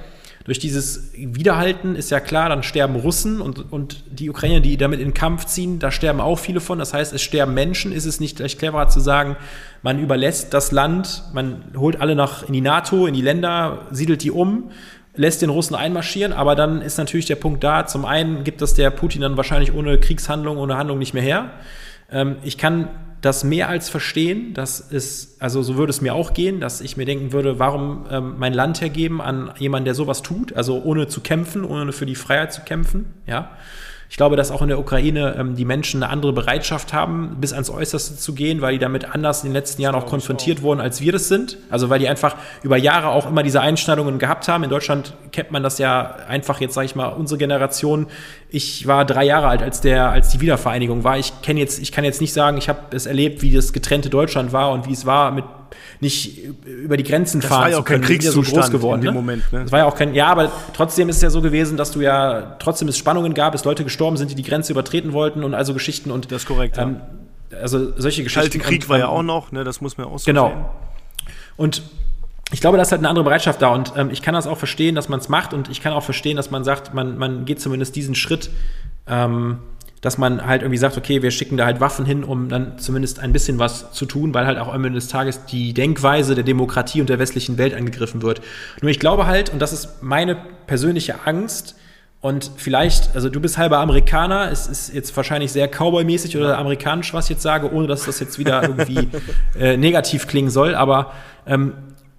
durch dieses Widerhalten ist ja klar, dann sterben Russen und, und die Ukrainer, die damit in den Kampf ziehen, da sterben auch viele von. Das heißt, es sterben Menschen. Ist es nicht gleich cleverer zu sagen, man überlässt das Land, man holt alle nach in die NATO, in die Länder, siedelt die um, lässt den Russen einmarschieren, aber dann ist natürlich der Punkt da, zum einen gibt das der Putin dann wahrscheinlich ohne Kriegshandlung, ohne Handlung nicht mehr her. Ähm, ich kann das mehr als verstehen. Das ist, also so würde es mir auch gehen, dass ich mir denken würde, warum ähm, mein Land hergeben an jemanden, der sowas tut, also ohne zu kämpfen, ohne für die Freiheit zu kämpfen, ja. Ich glaube, dass auch in der Ukraine ähm, die Menschen eine andere Bereitschaft haben, bis ans Äußerste zu gehen, weil die damit anders in den letzten Jahren auch konfrontiert wurden, als wir das sind. Also weil die einfach über Jahre auch immer diese Einschneidungen gehabt haben. In Deutschland kennt man das ja einfach jetzt, sage ich mal, unsere Generation. Ich war drei Jahre alt, als der, als die Wiedervereinigung war. Ich kenne jetzt, ich kann jetzt nicht sagen, ich habe es erlebt, wie das getrennte Deutschland war und wie es war mit nicht über die Grenzen das fahren war ja auch kein Kriegszustand so groß geworden, in dem ne? Moment. Ne? Das war ja auch kein, ja, aber trotzdem ist es ja so gewesen, dass du ja trotzdem es Spannungen gab, es Leute gestorben sind, die die Grenze übertreten wollten und also Geschichten und das ist korrekt. Ähm, also solche Geschichten. Kalte Krieg und, war ja auch noch, ne? Das muss man auch so genau. sehen. Und ich glaube, da ist halt eine andere Bereitschaft da und ähm, ich kann das auch verstehen, dass man es macht und ich kann auch verstehen, dass man sagt, man, man geht zumindest diesen Schritt. Ähm, dass man halt irgendwie sagt, okay, wir schicken da halt Waffen hin, um dann zumindest ein bisschen was zu tun, weil halt auch am Ende des Tages die Denkweise der Demokratie und der westlichen Welt angegriffen wird. Nur ich glaube halt, und das ist meine persönliche Angst, und vielleicht, also du bist halber Amerikaner, es ist jetzt wahrscheinlich sehr Cowboy-mäßig oder amerikanisch, was ich jetzt sage, ohne dass das jetzt wieder irgendwie <laughs> äh, negativ klingen soll, aber ähm,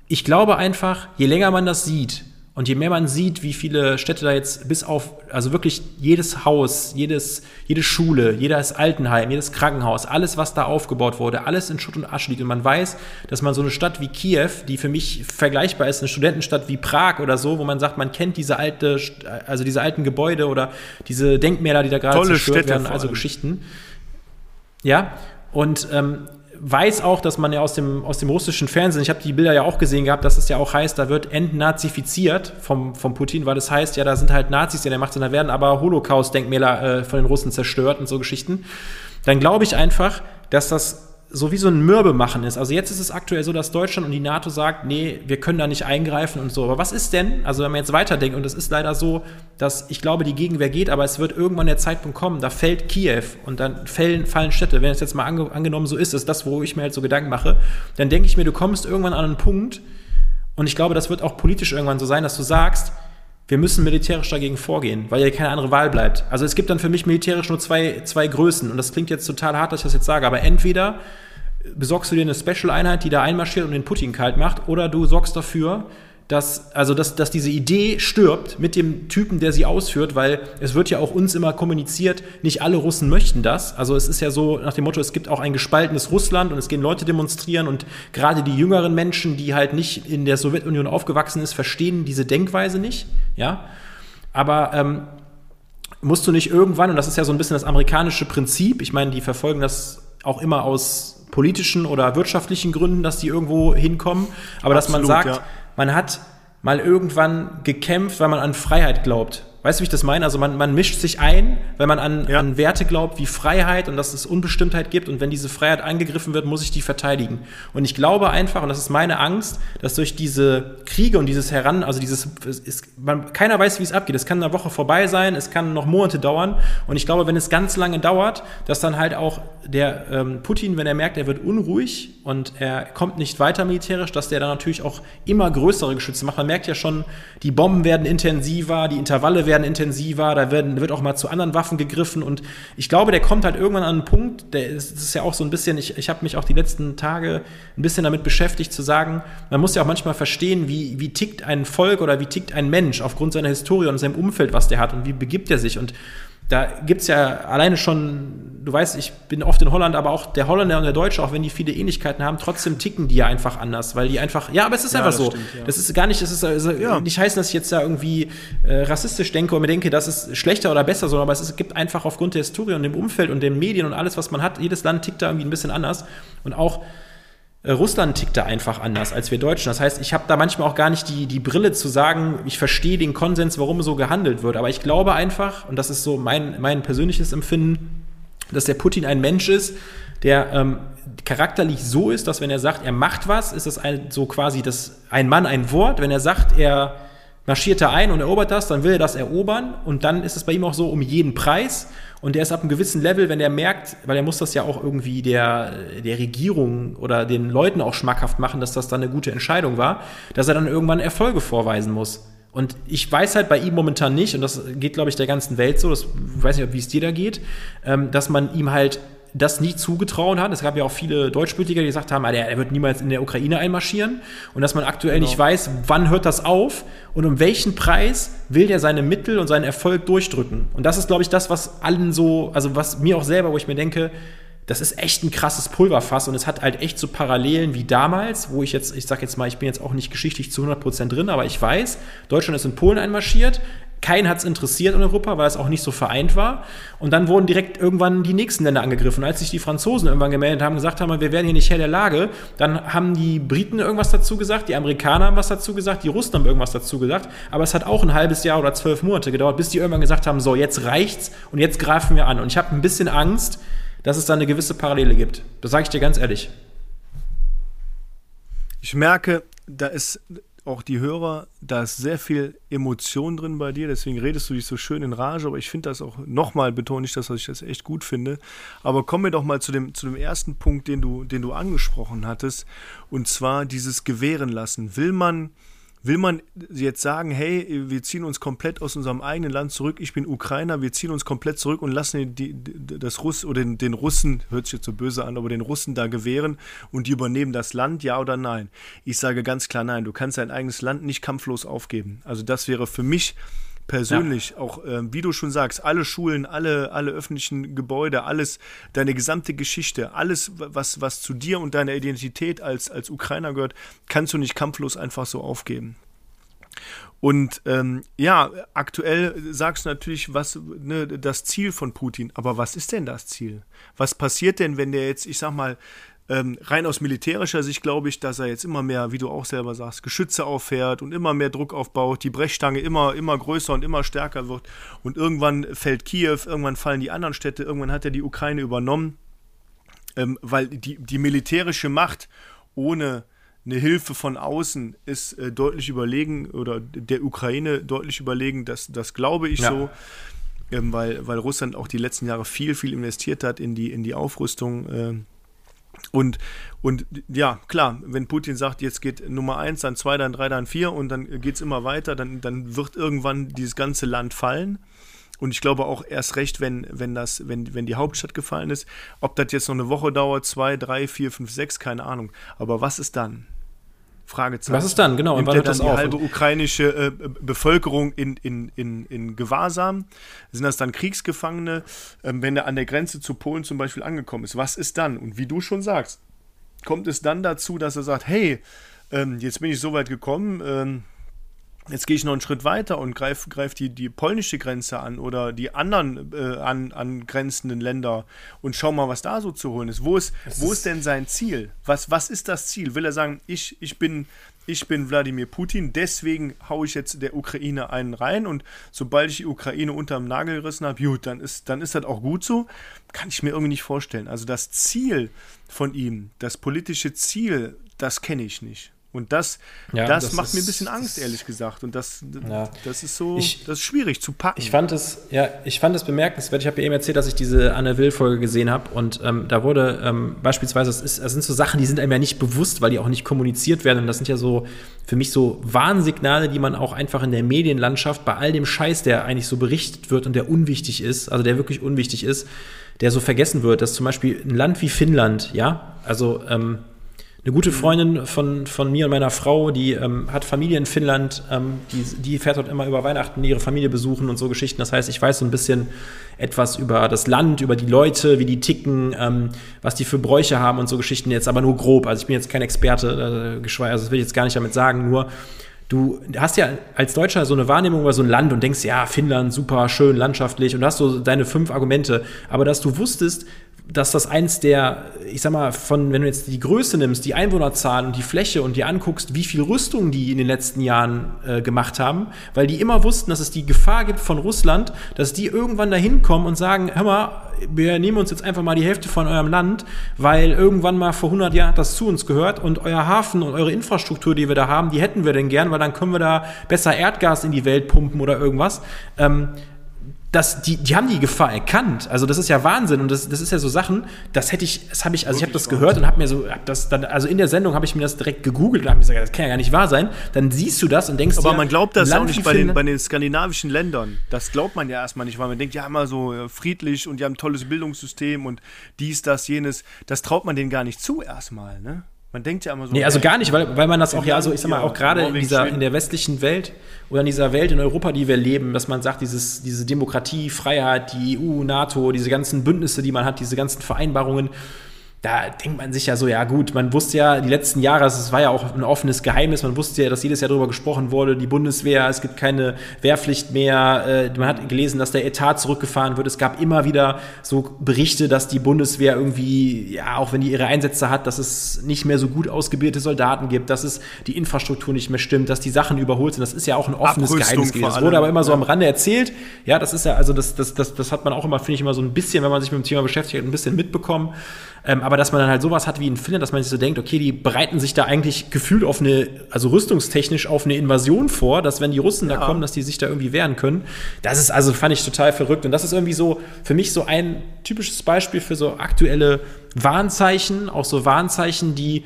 ich glaube einfach, je länger man das sieht, und je mehr man sieht, wie viele Städte da jetzt bis auf, also wirklich jedes Haus, jedes, jede Schule, jedes Altenheim, jedes Krankenhaus, alles, was da aufgebaut wurde, alles in Schutt und Asche liegt. Und man weiß, dass man so eine Stadt wie Kiew, die für mich vergleichbar ist, eine Studentenstadt wie Prag oder so, wo man sagt, man kennt diese alte, also diese alten Gebäude oder diese Denkmäler, die da gerade zerstört Städte werden, also Geschichten. Ja, und ähm, weiß auch, dass man ja aus dem, aus dem russischen Fernsehen, ich habe die Bilder ja auch gesehen gehabt, dass es ja auch heißt, da wird entnazifiziert vom, vom Putin, weil das heißt, ja, da sind halt Nazis in der Macht und da werden aber Holocaust-Denkmäler äh, von den Russen zerstört und so Geschichten. Dann glaube ich einfach, dass das so wie so ein Mürbe machen ist. Also jetzt ist es aktuell so, dass Deutschland und die NATO sagt, nee, wir können da nicht eingreifen und so. Aber was ist denn, also wenn man jetzt weiterdenkt, und es ist leider so, dass ich glaube, die Gegenwehr geht, aber es wird irgendwann der Zeitpunkt kommen, da fällt Kiew und dann fallen, fallen Städte. Wenn es jetzt mal ange angenommen so ist, ist das, wo ich mir halt so Gedanken mache, dann denke ich mir, du kommst irgendwann an einen Punkt, und ich glaube, das wird auch politisch irgendwann so sein, dass du sagst, wir müssen militärisch dagegen vorgehen, weil ja keine andere Wahl bleibt. Also es gibt dann für mich militärisch nur zwei, zwei Größen. Und das klingt jetzt total hart, dass ich das jetzt sage, aber entweder besorgst du dir eine Special-Einheit, die da einmarschiert und den Putin kalt macht, oder du sorgst dafür, dass, also dass, dass diese Idee stirbt mit dem Typen, der sie ausführt, weil es wird ja auch uns immer kommuniziert, nicht alle Russen möchten das. Also es ist ja so nach dem Motto, es gibt auch ein gespaltenes Russland und es gehen Leute demonstrieren und gerade die jüngeren Menschen, die halt nicht in der Sowjetunion aufgewachsen ist, verstehen diese Denkweise nicht, ja. Aber ähm, musst du nicht irgendwann, und das ist ja so ein bisschen das amerikanische Prinzip, ich meine, die verfolgen das auch immer aus politischen oder wirtschaftlichen Gründen, dass die irgendwo hinkommen, aber Absolut, dass man sagt, ja man hat mal irgendwann gekämpft, weil man an Freiheit glaubt. Weißt du, wie ich das meine? Also man, man mischt sich ein, weil man an, ja. an Werte glaubt wie Freiheit und dass es Unbestimmtheit gibt. Und wenn diese Freiheit angegriffen wird, muss ich die verteidigen. Und ich glaube einfach, und das ist meine Angst, dass durch diese Kriege und dieses Heran, also dieses, ist, man, keiner weiß, wie es abgeht. Es kann eine Woche vorbei sein, es kann noch Monate dauern. Und ich glaube, wenn es ganz lange dauert, dass dann halt auch der ähm, Putin, wenn er merkt, er wird unruhig und er kommt nicht weiter militärisch, dass der dann natürlich auch immer größere Geschütze macht. Man merkt ja schon, die Bomben werden intensiver, die Intervalle werden werden intensiver, da werden, wird auch mal zu anderen Waffen gegriffen und ich glaube, der kommt halt irgendwann an einen Punkt, der ist, ist ja auch so ein bisschen, ich, ich habe mich auch die letzten Tage ein bisschen damit beschäftigt zu sagen, man muss ja auch manchmal verstehen, wie, wie tickt ein Volk oder wie tickt ein Mensch aufgrund seiner Historie und seinem Umfeld, was der hat und wie begibt er sich und da gibt es ja alleine schon, du weißt, ich bin oft in Holland, aber auch der Holländer und der Deutsche, auch wenn die viele Ähnlichkeiten haben, trotzdem ticken die ja einfach anders, weil die einfach, ja, aber es ist ja, einfach so. Stimmt, ja. Das ist gar nicht, das ist also ja. nicht heißen, dass ich jetzt da irgendwie äh, rassistisch denke und mir denke, das ist schlechter oder besser, sondern aber es, ist, es gibt einfach aufgrund der Historie und dem Umfeld und den Medien und alles, was man hat, jedes Land tickt da irgendwie ein bisschen anders und auch Russland tickt da einfach anders als wir Deutschen. Das heißt, ich habe da manchmal auch gar nicht die, die Brille zu sagen, ich verstehe den Konsens, warum so gehandelt wird. Aber ich glaube einfach, und das ist so mein, mein persönliches Empfinden, dass der Putin ein Mensch ist, der ähm, charakterlich so ist, dass wenn er sagt, er macht was, ist es ein, so quasi das, ein Mann, ein Wort. Wenn er sagt, er marschiert da ein und erobert das, dann will er das erobern und dann ist es bei ihm auch so um jeden Preis. Und der ist ab einem gewissen Level, wenn er merkt, weil er muss das ja auch irgendwie der, der Regierung oder den Leuten auch schmackhaft machen, dass das dann eine gute Entscheidung war, dass er dann irgendwann Erfolge vorweisen muss. Und ich weiß halt bei ihm momentan nicht, und das geht, glaube ich, der ganzen Welt so, das ich weiß nicht, wie es dir da geht, ähm, dass man ihm halt das nie zugetrauen hat. Es gab ja auch viele Deutschpolitiker, die gesagt haben, er wird niemals in der Ukraine einmarschieren und dass man aktuell genau. nicht weiß, wann hört das auf und um welchen Preis will der seine Mittel und seinen Erfolg durchdrücken. Und das ist, glaube ich, das, was allen so, also was mir auch selber, wo ich mir denke, das ist echt ein krasses Pulverfass und es hat halt echt so Parallelen wie damals, wo ich jetzt, ich sag jetzt mal, ich bin jetzt auch nicht geschichtlich zu 100% drin, aber ich weiß, Deutschland ist in Polen einmarschiert, keinen hat es interessiert in Europa, weil es auch nicht so vereint war. Und dann wurden direkt irgendwann die nächsten Länder angegriffen. Als sich die Franzosen irgendwann gemeldet haben, gesagt haben, wir werden hier nicht Herr der Lage, dann haben die Briten irgendwas dazu gesagt, die Amerikaner haben was dazu gesagt, die Russen haben irgendwas dazu gesagt. Aber es hat auch ein halbes Jahr oder zwölf Monate gedauert, bis die irgendwann gesagt haben, so, jetzt reicht's und jetzt greifen wir an. Und ich habe ein bisschen Angst, dass es da eine gewisse Parallele gibt. Das sage ich dir ganz ehrlich. Ich merke, da ist auch die Hörer, da ist sehr viel Emotion drin bei dir, deswegen redest du dich so schön in Rage, aber ich finde das auch, nochmal betone ich das, dass ich das echt gut finde. Aber kommen wir doch mal zu dem, zu dem ersten Punkt, den du, den du angesprochen hattest, und zwar dieses Gewähren lassen. Will man Will man jetzt sagen, hey, wir ziehen uns komplett aus unserem eigenen Land zurück, ich bin Ukrainer, wir ziehen uns komplett zurück und lassen die, das Russ oder den, den Russen, hört sich jetzt so böse an, aber den Russen da gewähren und die übernehmen das Land, ja oder nein? Ich sage ganz klar nein, du kannst dein eigenes Land nicht kampflos aufgeben. Also das wäre für mich persönlich, ja. auch äh, wie du schon sagst, alle Schulen, alle, alle öffentlichen Gebäude, alles, deine gesamte Geschichte, alles, was, was zu dir und deiner Identität als, als Ukrainer gehört, kannst du nicht kampflos einfach so aufgeben. Und ähm, ja, aktuell sagst du natürlich, was ne, das Ziel von Putin. Aber was ist denn das Ziel? Was passiert denn, wenn der jetzt, ich sag mal, ähm, rein aus militärischer Sicht glaube ich, dass er jetzt immer mehr, wie du auch selber sagst, Geschütze auffährt und immer mehr Druck aufbaut, die Brechstange immer, immer größer und immer stärker wird. Und irgendwann fällt Kiew, irgendwann fallen die anderen Städte, irgendwann hat er die Ukraine übernommen, ähm, weil die, die militärische Macht ohne eine Hilfe von außen ist äh, deutlich überlegen oder der Ukraine deutlich überlegen, das, das glaube ich ja. so. Ähm, weil, weil Russland auch die letzten Jahre viel, viel investiert hat in die, in die Aufrüstung äh, und, und ja, klar, wenn Putin sagt, jetzt geht Nummer eins, dann zwei, dann drei, dann vier und dann geht es immer weiter, dann, dann wird irgendwann dieses ganze Land fallen. Und ich glaube auch erst recht, wenn, wenn, das, wenn, wenn die Hauptstadt gefallen ist, ob das jetzt noch eine Woche dauert, zwei, drei, vier, fünf, sechs, keine Ahnung. Aber was ist dann? Fragezeichen. Was ist dann, genau? Nimmt er dann die auf? halbe ukrainische äh, Bevölkerung in, in, in, in Gewahrsam? Sind das dann Kriegsgefangene, äh, wenn er an der Grenze zu Polen zum Beispiel angekommen ist? Was ist dann? Und wie du schon sagst, kommt es dann dazu, dass er sagt, hey, ähm, jetzt bin ich so weit gekommen, ähm, Jetzt gehe ich noch einen Schritt weiter und greife greif die, die polnische Grenze an oder die anderen äh, an, angrenzenden Länder und schau mal, was da so zu holen ist. Wo ist, wo ist, ist denn sein Ziel? Was, was ist das Ziel? Will er sagen, ich, ich, bin, ich bin Wladimir Putin, deswegen haue ich jetzt der Ukraine einen rein und sobald ich die Ukraine unterm Nagel gerissen habe, gut, dann ist, dann ist das auch gut so? Kann ich mir irgendwie nicht vorstellen. Also das Ziel von ihm, das politische Ziel, das kenne ich nicht. Und das, ja, das, das, macht mir ein bisschen Angst, ehrlich gesagt. Und das, ja. das ist so, ich, das ist schwierig zu packen. Ich fand es, ja, ich fand es bemerkenswert. Ich habe ja eben erzählt, dass ich diese Anne Will-Folge gesehen habe. Und ähm, da wurde ähm, beispielsweise, es, ist, es sind so Sachen, die sind einem ja nicht bewusst, weil die auch nicht kommuniziert werden. Und das sind ja so für mich so Warnsignale, die man auch einfach in der Medienlandschaft bei all dem Scheiß, der eigentlich so berichtet wird und der unwichtig ist, also der wirklich unwichtig ist, der so vergessen wird, dass zum Beispiel ein Land wie Finnland, ja, also ähm, eine gute Freundin von, von mir und meiner Frau, die ähm, hat Familie in Finnland, ähm, die, die fährt dort immer über Weihnachten ihre Familie besuchen und so Geschichten. Das heißt, ich weiß so ein bisschen etwas über das Land, über die Leute, wie die ticken, ähm, was die für Bräuche haben und so Geschichten jetzt, aber nur grob. Also ich bin jetzt kein Experte, äh, also das will ich jetzt gar nicht damit sagen, nur du hast ja als Deutscher so eine Wahrnehmung über so ein Land und denkst, ja, Finnland, super, schön, landschaftlich und hast so deine fünf Argumente. Aber dass du wusstest, dass das eins der, ich sag mal, von, wenn du jetzt die Größe nimmst, die Einwohnerzahl und die Fläche und dir anguckst, wie viel Rüstung die in den letzten Jahren äh, gemacht haben, weil die immer wussten, dass es die Gefahr gibt von Russland, dass die irgendwann dahin kommen und sagen, hör mal, wir nehmen uns jetzt einfach mal die Hälfte von eurem Land, weil irgendwann mal vor 100 Jahren hat das zu uns gehört und euer Hafen und eure Infrastruktur, die wir da haben, die hätten wir denn gern, weil dann können wir da besser Erdgas in die Welt pumpen oder irgendwas. Ähm, das, die, die haben die Gefahr erkannt. Also das ist ja Wahnsinn und das, das ist ja so Sachen, das hätte ich, das habe ich, also ich habe das gehört und habe mir so, hab das dann, also in der Sendung habe ich mir das direkt gegoogelt und habe mir gesagt, das kann ja gar nicht wahr sein. Dann siehst du das und denkst Aber dir, man glaubt das auch nicht bei den, bei den skandinavischen Ländern. Das glaubt man ja erstmal nicht, weil man denkt, ja immer so äh, friedlich und die haben ein tolles Bildungssystem und dies, das, jenes. Das traut man denen gar nicht zu erstmal, ne? Man denkt ja immer so. Nee, also gar nicht, weil, weil man das auch ja, also ich sag mal, auch gerade in dieser, in der westlichen Welt oder in dieser Welt in Europa, die wir leben, dass man sagt, dieses, diese Demokratie, Freiheit, die EU, NATO, diese ganzen Bündnisse, die man hat, diese ganzen Vereinbarungen, da denkt man sich ja so, ja gut, man wusste ja die letzten Jahre, es war ja auch ein offenes Geheimnis, man wusste ja, dass jedes Jahr darüber gesprochen wurde, die Bundeswehr, es gibt keine Wehrpflicht mehr, äh, man hat gelesen, dass der Etat zurückgefahren wird, es gab immer wieder so Berichte, dass die Bundeswehr irgendwie, ja, auch wenn die ihre Einsätze hat, dass es nicht mehr so gut ausgebildete Soldaten gibt, dass es die Infrastruktur nicht mehr stimmt, dass die Sachen überholt sind, das ist ja auch ein offenes Abrüstung Geheimnis gewesen. Das wurde aber immer so am Rande erzählt, ja, das ist ja, also das, das, das, das hat man auch immer, finde ich, immer so ein bisschen, wenn man sich mit dem Thema beschäftigt, ein bisschen mitbekommen, ähm, aber dass man dann halt sowas hat wie in Finnland, dass man sich so denkt, okay, die bereiten sich da eigentlich gefühlt auf eine, also rüstungstechnisch auf eine Invasion vor, dass wenn die Russen ja. da kommen, dass die sich da irgendwie wehren können. Das ist also, fand ich total verrückt. Und das ist irgendwie so für mich so ein typisches Beispiel für so aktuelle Warnzeichen, auch so Warnzeichen, die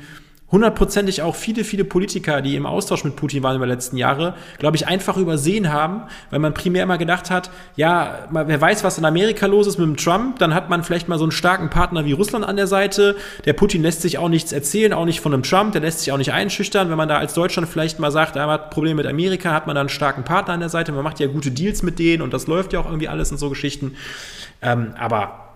hundertprozentig auch viele, viele Politiker, die im Austausch mit Putin waren über die letzten Jahre, glaube ich, einfach übersehen haben, weil man primär immer gedacht hat, ja, wer weiß, was in Amerika los ist mit dem Trump, dann hat man vielleicht mal so einen starken Partner wie Russland an der Seite. Der Putin lässt sich auch nichts erzählen, auch nicht von einem Trump, der lässt sich auch nicht einschüchtern. Wenn man da als Deutschland vielleicht mal sagt, er hat Probleme mit Amerika, hat man da einen starken Partner an der Seite, man macht ja gute Deals mit denen und das läuft ja auch irgendwie alles in so Geschichten. Ähm, aber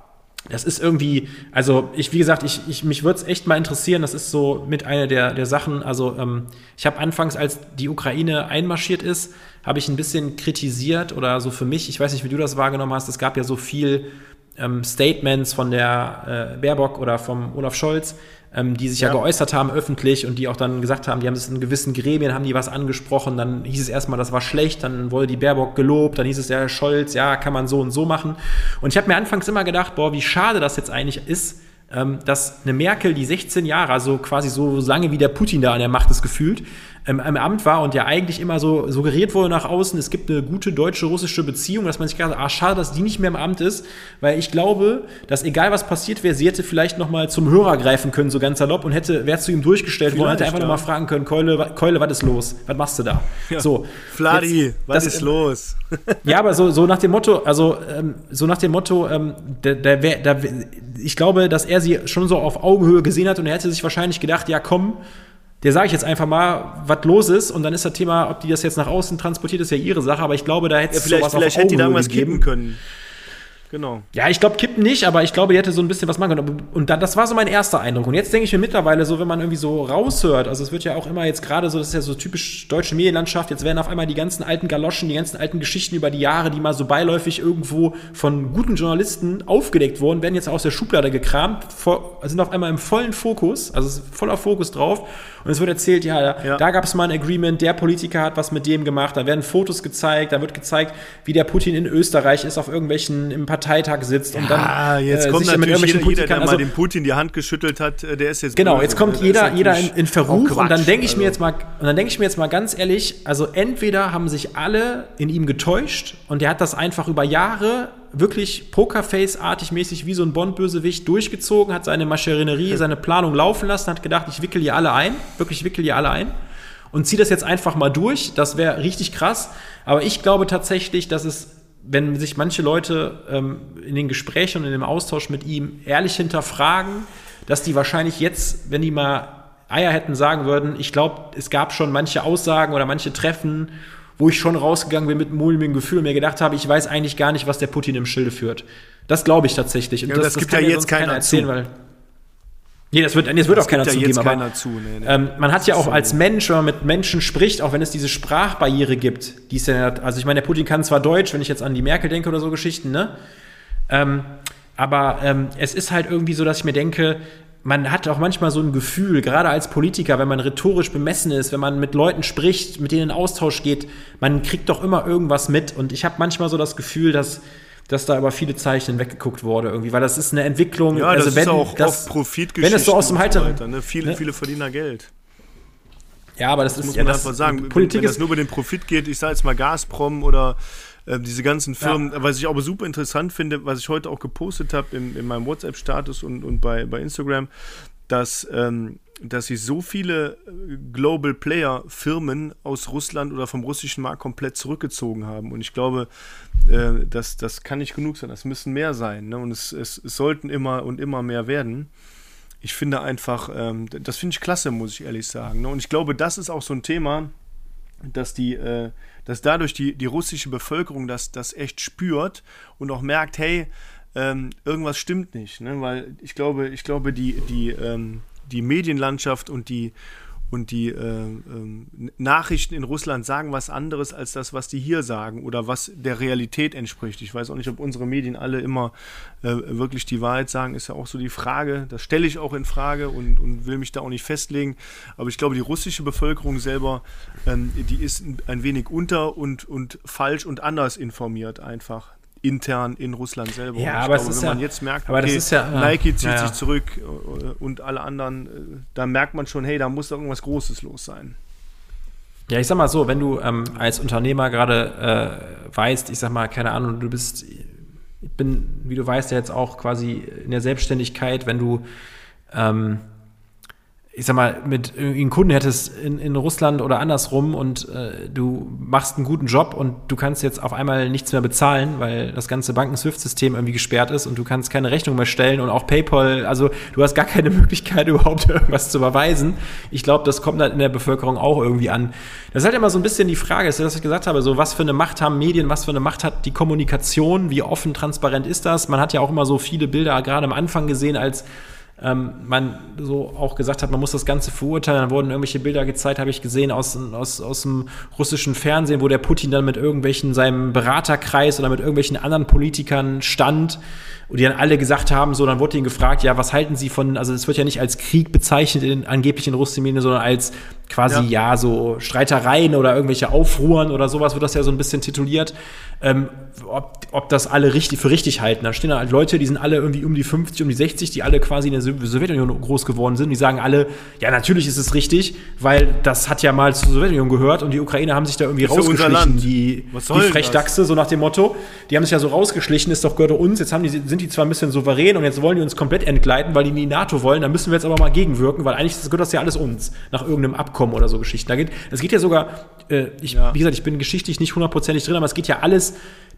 das ist irgendwie, also ich, wie gesagt, ich, ich mich würde es echt mal interessieren, das ist so mit einer der, der Sachen, also ähm, ich habe anfangs, als die Ukraine einmarschiert ist, habe ich ein bisschen kritisiert oder so für mich, ich weiß nicht, wie du das wahrgenommen hast, es gab ja so viel Statements von der äh, Baerbock oder vom Olaf Scholz, ähm, die sich ja. ja. geäußert haben öffentlich und die auch dann gesagt haben, die haben es in gewissen Gremien, haben die was angesprochen, dann hieß es erstmal, das war schlecht, dann wurde die Baerbock gelobt, dann hieß es ja Scholz, ja, kann man so und so machen. Und ich habe mir anfangs immer gedacht, boah, wie schade das jetzt eigentlich ist, ähm, dass eine Merkel, die 16 Jahre, also quasi so lange wie der Putin da an der Macht ist gefühlt, ähm, im Amt war und ja eigentlich immer so suggeriert wurde nach außen, es gibt eine gute deutsche-russische Beziehung, dass man sich hat, ah, schade, dass die nicht mehr im Amt ist, weil ich glaube, dass egal was passiert wäre, sie hätte vielleicht noch mal zum Hörer greifen können, so ganz salopp, und hätte, wäre zu ihm durchgestellt worden, hätte einfach ja. noch mal fragen können, Keule, Keule, was ist los? Was machst du da? Ja. So. Fladi, was ist los? <laughs> ja, aber so, so nach dem Motto, also ähm, so nach dem Motto, ähm, der, der, der, ich glaube, dass er sie schon so auf Augenhöhe gesehen hat und er hätte sich wahrscheinlich gedacht, ja komm, der sage ich jetzt einfach mal, was los ist und dann ist das Thema, ob die das jetzt nach außen transportiert, ist ja ihre Sache, aber ich glaube, da hätte es ja, vielleicht, vielleicht hätte die da irgendwas geben können. Genau. Ja, ich glaube, kippen nicht, aber ich glaube, die hätte so ein bisschen was machen können. Und dann, das war so mein erster Eindruck. Und jetzt denke ich mir mittlerweile so, wenn man irgendwie so raushört, also es wird ja auch immer jetzt gerade so, das ist ja so typisch deutsche Medienlandschaft, jetzt werden auf einmal die ganzen alten Galoschen, die ganzen alten Geschichten über die Jahre, die mal so beiläufig irgendwo von guten Journalisten aufgedeckt wurden, werden jetzt aus der Schublade gekramt, sind auf einmal im vollen Fokus, also voller Fokus drauf. Und es wird erzählt, ja, ja. da gab es mal ein Agreement, der Politiker hat was mit dem gemacht, da werden Fotos gezeigt, da wird gezeigt, wie der Putin in Österreich ist, auf irgendwelchen, im Partei Parteitag sitzt und dann jetzt äh, kommt sich natürlich jeder, jeder, der also, mal dem Putin die Hand geschüttelt hat, äh, der ist jetzt genau. Jetzt kommt jeder, jeder in, in Verruf und dann denke ich also. mir jetzt mal und dann denke ich mir jetzt mal ganz ehrlich, also entweder haben sich alle in ihm getäuscht und der hat das einfach über Jahre wirklich Pokerface-artig mäßig wie so ein Bond-Bösewicht durchgezogen, hat seine Maschinerie, seine Planung laufen lassen, hat gedacht, ich wickel hier alle ein, wirklich wickel hier alle ein und ziehe das jetzt einfach mal durch. Das wäre richtig krass. Aber ich glaube tatsächlich, dass es, wenn sich manche Leute ähm, in den Gesprächen und in dem Austausch mit ihm ehrlich hinterfragen, dass die wahrscheinlich jetzt, wenn die mal Eier hätten, sagen würden, ich glaube, es gab schon manche Aussagen oder manche Treffen, wo ich schon rausgegangen bin mit mulmigem Gefühl und mir gedacht habe, ich weiß eigentlich gar nicht, was der Putin im Schilde führt. Das glaube ich tatsächlich. Und ja, das, das, gibt ja jetzt keiner erzählen, zu. weil Nee, das wird, das wird auch keiner ja zugeben. aber, keiner zu. Nee, nee. Ähm, man hat ja auch als Mensch, wenn man mit Menschen spricht, auch wenn es diese Sprachbarriere gibt, die ist ja, also ich meine, der Putin kann zwar Deutsch, wenn ich jetzt an die Merkel denke oder so Geschichten, ne? Ähm, aber ähm, es ist halt irgendwie so, dass ich mir denke, man hat auch manchmal so ein Gefühl, gerade als Politiker, wenn man rhetorisch bemessen ist, wenn man mit Leuten spricht, mit denen in Austausch geht, man kriegt doch immer irgendwas mit. Und ich habe manchmal so das Gefühl, dass dass da über viele Zeichen weggeguckt wurde irgendwie, weil das ist eine Entwicklung. Ja, also das wenn, ist auch das, Profitgeschichten. Wenn es so aus dem Halter, ne? viele, ne? viele verdienen Geld. Ja, aber das, das ist muss man ja, einfach sagen. Politik wenn das nur über den Profit geht, ich sage jetzt mal Gazprom oder äh, diese ganzen Firmen, ja. was ich aber super interessant finde, was ich heute auch gepostet habe in, in meinem WhatsApp-Status und, und bei, bei Instagram, dass ähm, dass sich so viele äh, Global Player Firmen aus Russland oder vom russischen Markt komplett zurückgezogen haben. Und ich glaube, äh, das, das kann nicht genug sein. Das müssen mehr sein. Ne? Und es, es, es, sollten immer und immer mehr werden. Ich finde einfach, ähm, das finde ich klasse, muss ich ehrlich sagen. Ne? Und ich glaube, das ist auch so ein Thema, dass die, äh, dass dadurch die, die russische Bevölkerung das, das echt spürt und auch merkt, hey, ähm, irgendwas stimmt nicht. Ne? Weil ich glaube, ich glaube, die, die, ähm, die Medienlandschaft und die, und die äh, ähm, Nachrichten in Russland sagen was anderes als das, was die hier sagen oder was der Realität entspricht. Ich weiß auch nicht, ob unsere Medien alle immer äh, wirklich die Wahrheit sagen, ist ja auch so die Frage. Das stelle ich auch in Frage und, und will mich da auch nicht festlegen. Aber ich glaube, die russische Bevölkerung selber, ähm, die ist ein wenig unter und, und falsch und anders informiert einfach intern in Russland selber. Ja, aber glaube, wenn ja, man jetzt merkt, aber okay, ja, Nike zieht sich zurück äh, und alle anderen, äh, da merkt man schon, hey, da muss doch irgendwas Großes los sein. Ja, ich sag mal so, wenn du ähm, als Unternehmer gerade äh, weißt, ich sag mal, keine Ahnung, du bist, ich bin, wie du weißt, ja jetzt auch quasi in der Selbstständigkeit, wenn du ähm, ich sag mal, mit einen Kunden hättest in, in Russland oder andersrum und äh, du machst einen guten Job und du kannst jetzt auf einmal nichts mehr bezahlen, weil das ganze Banken-Swift-System irgendwie gesperrt ist und du kannst keine Rechnung mehr stellen und auch PayPal, also du hast gar keine <laughs> Möglichkeit überhaupt irgendwas zu überweisen. Ich glaube, das kommt dann in der Bevölkerung auch irgendwie an. Das ist halt immer so ein bisschen die Frage, ist, was ich gesagt habe, so was für eine Macht haben Medien, was für eine Macht hat die Kommunikation, wie offen, transparent ist das? Man hat ja auch immer so viele Bilder gerade am Anfang gesehen, als ähm, man so auch gesagt hat, man muss das Ganze verurteilen. Dann wurden irgendwelche Bilder gezeigt, habe ich gesehen, aus, aus, aus dem russischen Fernsehen, wo der Putin dann mit irgendwelchen, seinem Beraterkreis oder mit irgendwelchen anderen Politikern stand und die dann alle gesagt haben, so, dann wurde ihnen gefragt, ja, was halten sie von, also es wird ja nicht als Krieg bezeichnet, in, angeblich in sondern als quasi, ja. ja. so Streitereien oder irgendwelche Aufruhren oder sowas wird das ja so ein bisschen tituliert, ähm, ob, ob das alle richtig, für richtig halten. Da stehen halt Leute, die sind alle irgendwie um die 50, um die 60, die alle quasi in der Sowjetunion groß geworden sind, die sagen alle, ja, natürlich ist es richtig, weil das hat ja mal zur Sowjetunion gehört und die Ukrainer haben sich da irgendwie rausgeschlichen, die, die Frechdachse, so nach dem Motto, die haben sich ja so rausgeschlichen, ist doch gehört uns, jetzt haben die, sind die zwar ein bisschen souverän und jetzt wollen die uns komplett entgleiten, weil die in die NATO wollen, dann müssen wir jetzt aber mal gegenwirken, weil eigentlich gehört das ja alles uns, nach irgendeinem Abkommen oder so Geschichten. Da geht, es geht ja sogar, äh, ich, ja. wie gesagt, ich bin geschichtlich nicht hundertprozentig drin, aber es geht ja alles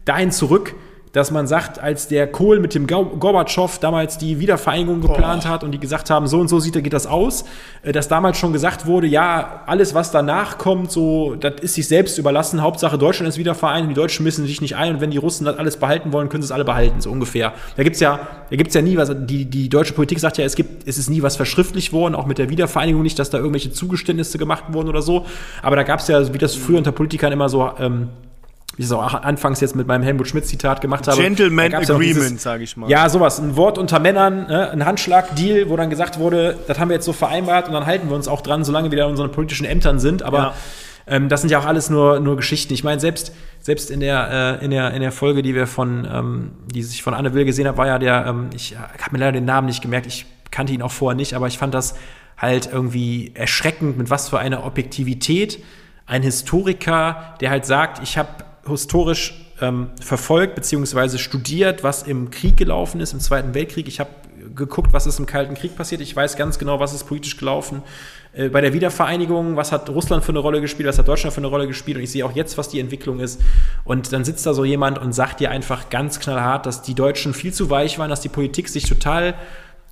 dahin zurück, dass man sagt, als der Kohl mit dem Gorbatschow damals die Wiedervereinigung geplant oh. hat und die gesagt haben, so und so sieht, geht das aus, äh, dass damals schon gesagt wurde, ja, alles, was danach kommt, so, das ist sich selbst überlassen. Hauptsache Deutschland ist wieder vereint und die Deutschen müssen sich nicht ein und wenn die Russen das alles behalten wollen, können sie es alle behalten, so ungefähr. Da gibt's ja, da gibt's ja nie was, die, die deutsche Politik sagt ja, es gibt, es ist nie was verschriftlich worden, auch mit der Wiedervereinigung nicht, dass da irgendwelche Zugeständnisse gemacht wurden oder so. Aber da gab's ja, wie das früher unter Politikern immer so, ähm, wie ich es auch anfangs jetzt mit meinem Helmut Schmidt-Zitat gemacht habe. Gentleman Agreement, sage ich mal. Ja, sowas. Ein Wort unter Männern, ne? ein Handschlag-Deal, wo dann gesagt wurde, das haben wir jetzt so vereinbart und dann halten wir uns auch dran, solange wir da in unseren politischen Ämtern sind. Aber ähm, das sind ja auch alles nur, nur Geschichten. Ich meine, selbst, selbst in der, äh, in der, in der Folge, die wir von, ähm, die sich von Anne Will gesehen habe, war ja der, ähm, ich habe mir leider den Namen nicht gemerkt, ich kannte ihn auch vorher nicht, aber ich fand das halt irgendwie erschreckend, mit was für einer Objektivität ein Historiker, der halt sagt, ich habe historisch ähm, verfolgt bzw. studiert, was im Krieg gelaufen ist, im Zweiten Weltkrieg. Ich habe geguckt, was ist im Kalten Krieg passiert. Ich weiß ganz genau, was ist politisch gelaufen. Äh, bei der Wiedervereinigung, was hat Russland für eine Rolle gespielt, was hat Deutschland für eine Rolle gespielt und ich sehe auch jetzt, was die Entwicklung ist. Und dann sitzt da so jemand und sagt dir einfach ganz knallhart, dass die Deutschen viel zu weich waren, dass die Politik sich total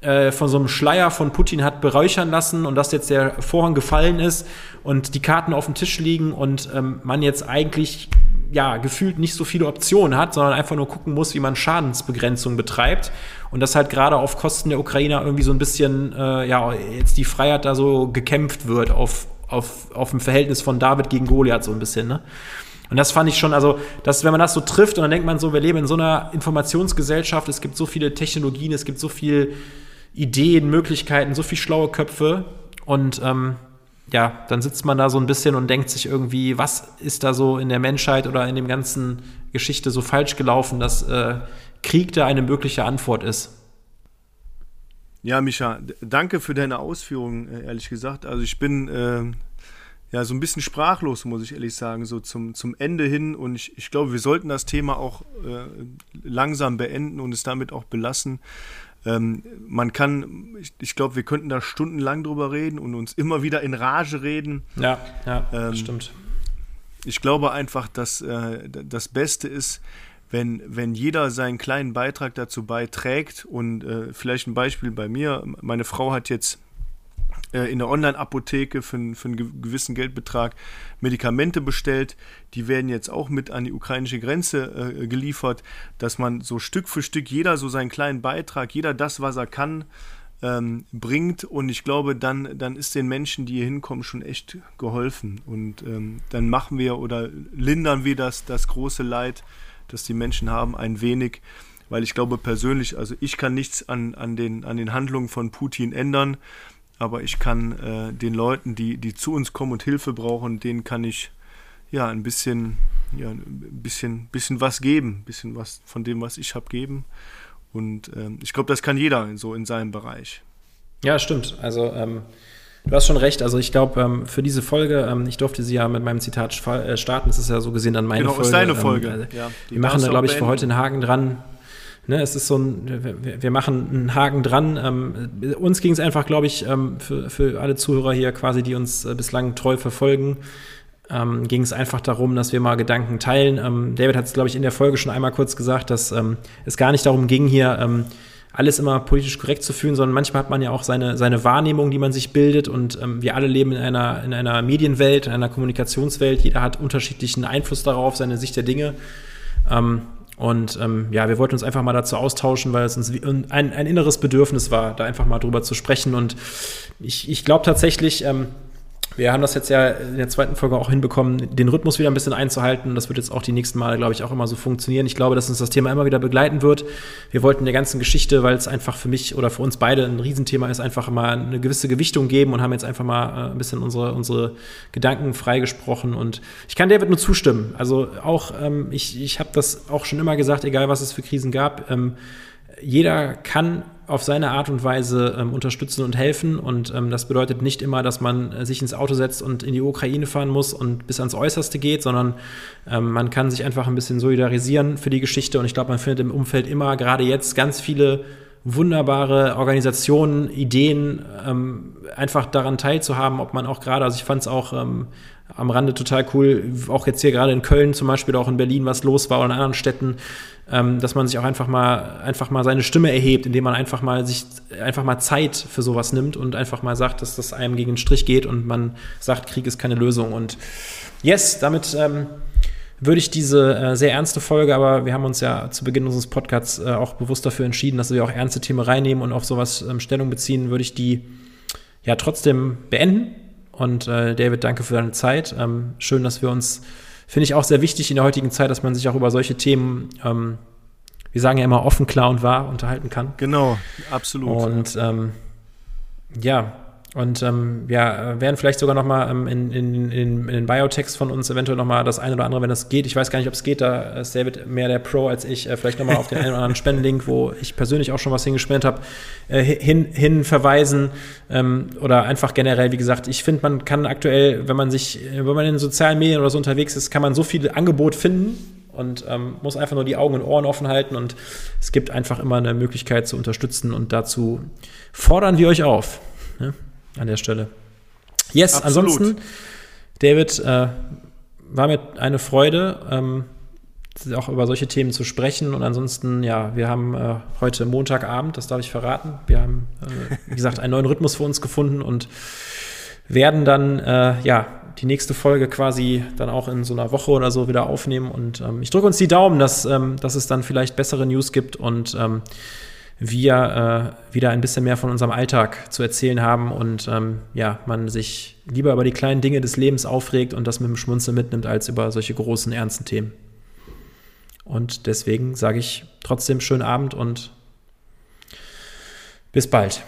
äh, von so einem Schleier von Putin hat beräuchern lassen und dass jetzt der Vorhang gefallen ist und die Karten auf dem Tisch liegen und ähm, man jetzt eigentlich ja gefühlt nicht so viele Optionen hat, sondern einfach nur gucken muss, wie man Schadensbegrenzung betreibt und das halt gerade auf Kosten der Ukrainer irgendwie so ein bisschen äh, ja jetzt die Freiheit da so gekämpft wird auf auf auf dem Verhältnis von David gegen Goliath so ein bisschen, ne? Und das fand ich schon, also, dass, wenn man das so trifft und dann denkt man so, wir leben in so einer Informationsgesellschaft, es gibt so viele Technologien, es gibt so viel Ideen, Möglichkeiten, so viel schlaue Köpfe und ähm, ja, dann sitzt man da so ein bisschen und denkt sich irgendwie, was ist da so in der Menschheit oder in dem ganzen Geschichte so falsch gelaufen, dass äh, Krieg da eine mögliche Antwort ist. Ja, Micha, danke für deine Ausführungen, äh, ehrlich gesagt. Also ich bin äh, ja so ein bisschen sprachlos, muss ich ehrlich sagen, so zum, zum Ende hin. Und ich, ich glaube, wir sollten das Thema auch äh, langsam beenden und es damit auch belassen. Ähm, man kann, ich, ich glaube, wir könnten da stundenlang drüber reden und uns immer wieder in Rage reden. Ja, ja, ähm, stimmt. Ich glaube einfach, dass äh, das Beste ist, wenn, wenn jeder seinen kleinen Beitrag dazu beiträgt und äh, vielleicht ein Beispiel bei mir, meine Frau hat jetzt in der Online-Apotheke für, für einen gewissen Geldbetrag Medikamente bestellt. Die werden jetzt auch mit an die ukrainische Grenze äh, geliefert, dass man so Stück für Stück jeder so seinen kleinen Beitrag, jeder das, was er kann, ähm, bringt. Und ich glaube, dann, dann ist den Menschen, die hier hinkommen, schon echt geholfen. Und ähm, dann machen wir oder lindern wir das, das große Leid, das die Menschen haben, ein wenig weil ich glaube persönlich, also ich kann nichts an, an, den, an den Handlungen von Putin ändern aber ich kann äh, den Leuten, die, die zu uns kommen und Hilfe brauchen, denen kann ich ja ein bisschen, ja, ein bisschen, bisschen was geben, ein bisschen was von dem, was ich habe, geben. Und ähm, ich glaube, das kann jeder so in seinem Bereich. Ja, stimmt. Also ähm, du hast schon recht. Also ich glaube, ähm, für diese Folge, ähm, ich durfte sie ja mit meinem Zitat äh, starten. Das ist ja so gesehen dann meine genau, Folge. Genau, ist deine Folge. Also ja, wir machen da, glaube ich, für heute einen Haken dran. Ne, es ist so ein, wir, machen einen Haken dran. Ähm, uns ging es einfach, glaube ich, ähm, für, für alle Zuhörer hier quasi, die uns äh, bislang treu verfolgen, ähm, ging es einfach darum, dass wir mal Gedanken teilen. Ähm, David hat es, glaube ich, in der Folge schon einmal kurz gesagt, dass ähm, es gar nicht darum ging, hier ähm, alles immer politisch korrekt zu fühlen, sondern manchmal hat man ja auch seine, seine Wahrnehmung, die man sich bildet. Und wir alle leben in einer, in einer Medienwelt, in einer Kommunikationswelt. Jeder hat unterschiedlichen Einfluss darauf, seine Sicht der Dinge. Ähm, und ähm, ja, wir wollten uns einfach mal dazu austauschen, weil es uns ein, ein inneres Bedürfnis war, da einfach mal drüber zu sprechen. Und ich, ich glaube tatsächlich, ähm, wir haben das jetzt ja in der zweiten Folge auch hinbekommen, den Rhythmus wieder ein bisschen einzuhalten. Das wird jetzt auch die nächsten Male, glaube ich, auch immer so funktionieren. Ich glaube, dass uns das Thema immer wieder begleiten wird. Wir wollten der ganzen Geschichte, weil es einfach für mich oder für uns beide ein Riesenthema ist, einfach mal eine gewisse Gewichtung geben und haben jetzt einfach mal äh, ein bisschen unsere, unsere Gedanken freigesprochen. Und ich kann David nur zustimmen. Also auch, ähm, ich, ich habe das auch schon immer gesagt, egal was es für Krisen gab. Ähm, jeder kann auf seine Art und Weise ähm, unterstützen und helfen. Und ähm, das bedeutet nicht immer, dass man äh, sich ins Auto setzt und in die Ukraine fahren muss und bis ans Äußerste geht, sondern ähm, man kann sich einfach ein bisschen solidarisieren für die Geschichte. Und ich glaube, man findet im Umfeld immer, gerade jetzt, ganz viele wunderbare Organisationen, Ideen, ähm, einfach daran teilzuhaben, ob man auch gerade, also ich fand es auch ähm, am Rande total cool, auch jetzt hier gerade in Köln zum Beispiel, auch in Berlin, was los war oder in anderen Städten, ähm, dass man sich auch einfach mal, einfach mal seine Stimme erhebt, indem man einfach mal sich, einfach mal Zeit für sowas nimmt und einfach mal sagt, dass das einem gegen den Strich geht und man sagt, Krieg ist keine Lösung. Und yes, damit ähm, würde ich diese äh, sehr ernste Folge, aber wir haben uns ja zu Beginn unseres Podcasts äh, auch bewusst dafür entschieden, dass wir auch ernste Themen reinnehmen und auf sowas ähm, Stellung beziehen, würde ich die ja trotzdem beenden. Und äh, David, danke für deine Zeit. Ähm, schön, dass wir uns finde ich auch sehr wichtig in der heutigen Zeit, dass man sich auch über solche Themen, ähm, wir sagen ja immer offen, klar und wahr unterhalten kann. Genau, absolut. Und ähm, ja, Und ähm, ja, werden vielleicht sogar noch mal ähm, in, in, in, in den Biotext von uns eventuell noch mal das eine oder andere, wenn das geht. Ich weiß gar nicht, ob es geht, da ist David mehr der Pro als ich. Äh, vielleicht noch mal auf den einen oder anderen Spendenlink, wo ich persönlich auch schon was hingespendet habe, äh, hin, hin verweisen. Ähm, oder einfach generell, wie gesagt, ich finde, man kann aktuell, wenn man sich, wenn man in sozialen Medien oder so unterwegs ist, kann man so viel Angebot finden, und ähm, muss einfach nur die Augen und Ohren offen halten und es gibt einfach immer eine Möglichkeit zu unterstützen und dazu fordern wir euch auf ne, an der Stelle. Yes, Absolut. ansonsten, David, äh, war mir eine Freude, ähm, auch über solche Themen zu sprechen und ansonsten, ja, wir haben äh, heute Montagabend, das darf ich verraten, wir haben, äh, wie gesagt, einen neuen Rhythmus für uns gefunden und werden dann, äh, ja, die nächste Folge quasi dann auch in so einer Woche oder so wieder aufnehmen. Und ähm, ich drücke uns die Daumen, dass, ähm, dass es dann vielleicht bessere News gibt und ähm, wir äh, wieder ein bisschen mehr von unserem Alltag zu erzählen haben und ähm, ja, man sich lieber über die kleinen Dinge des Lebens aufregt und das mit dem Schmunzeln mitnimmt, als über solche großen, ernsten Themen. Und deswegen sage ich trotzdem schönen Abend und bis bald.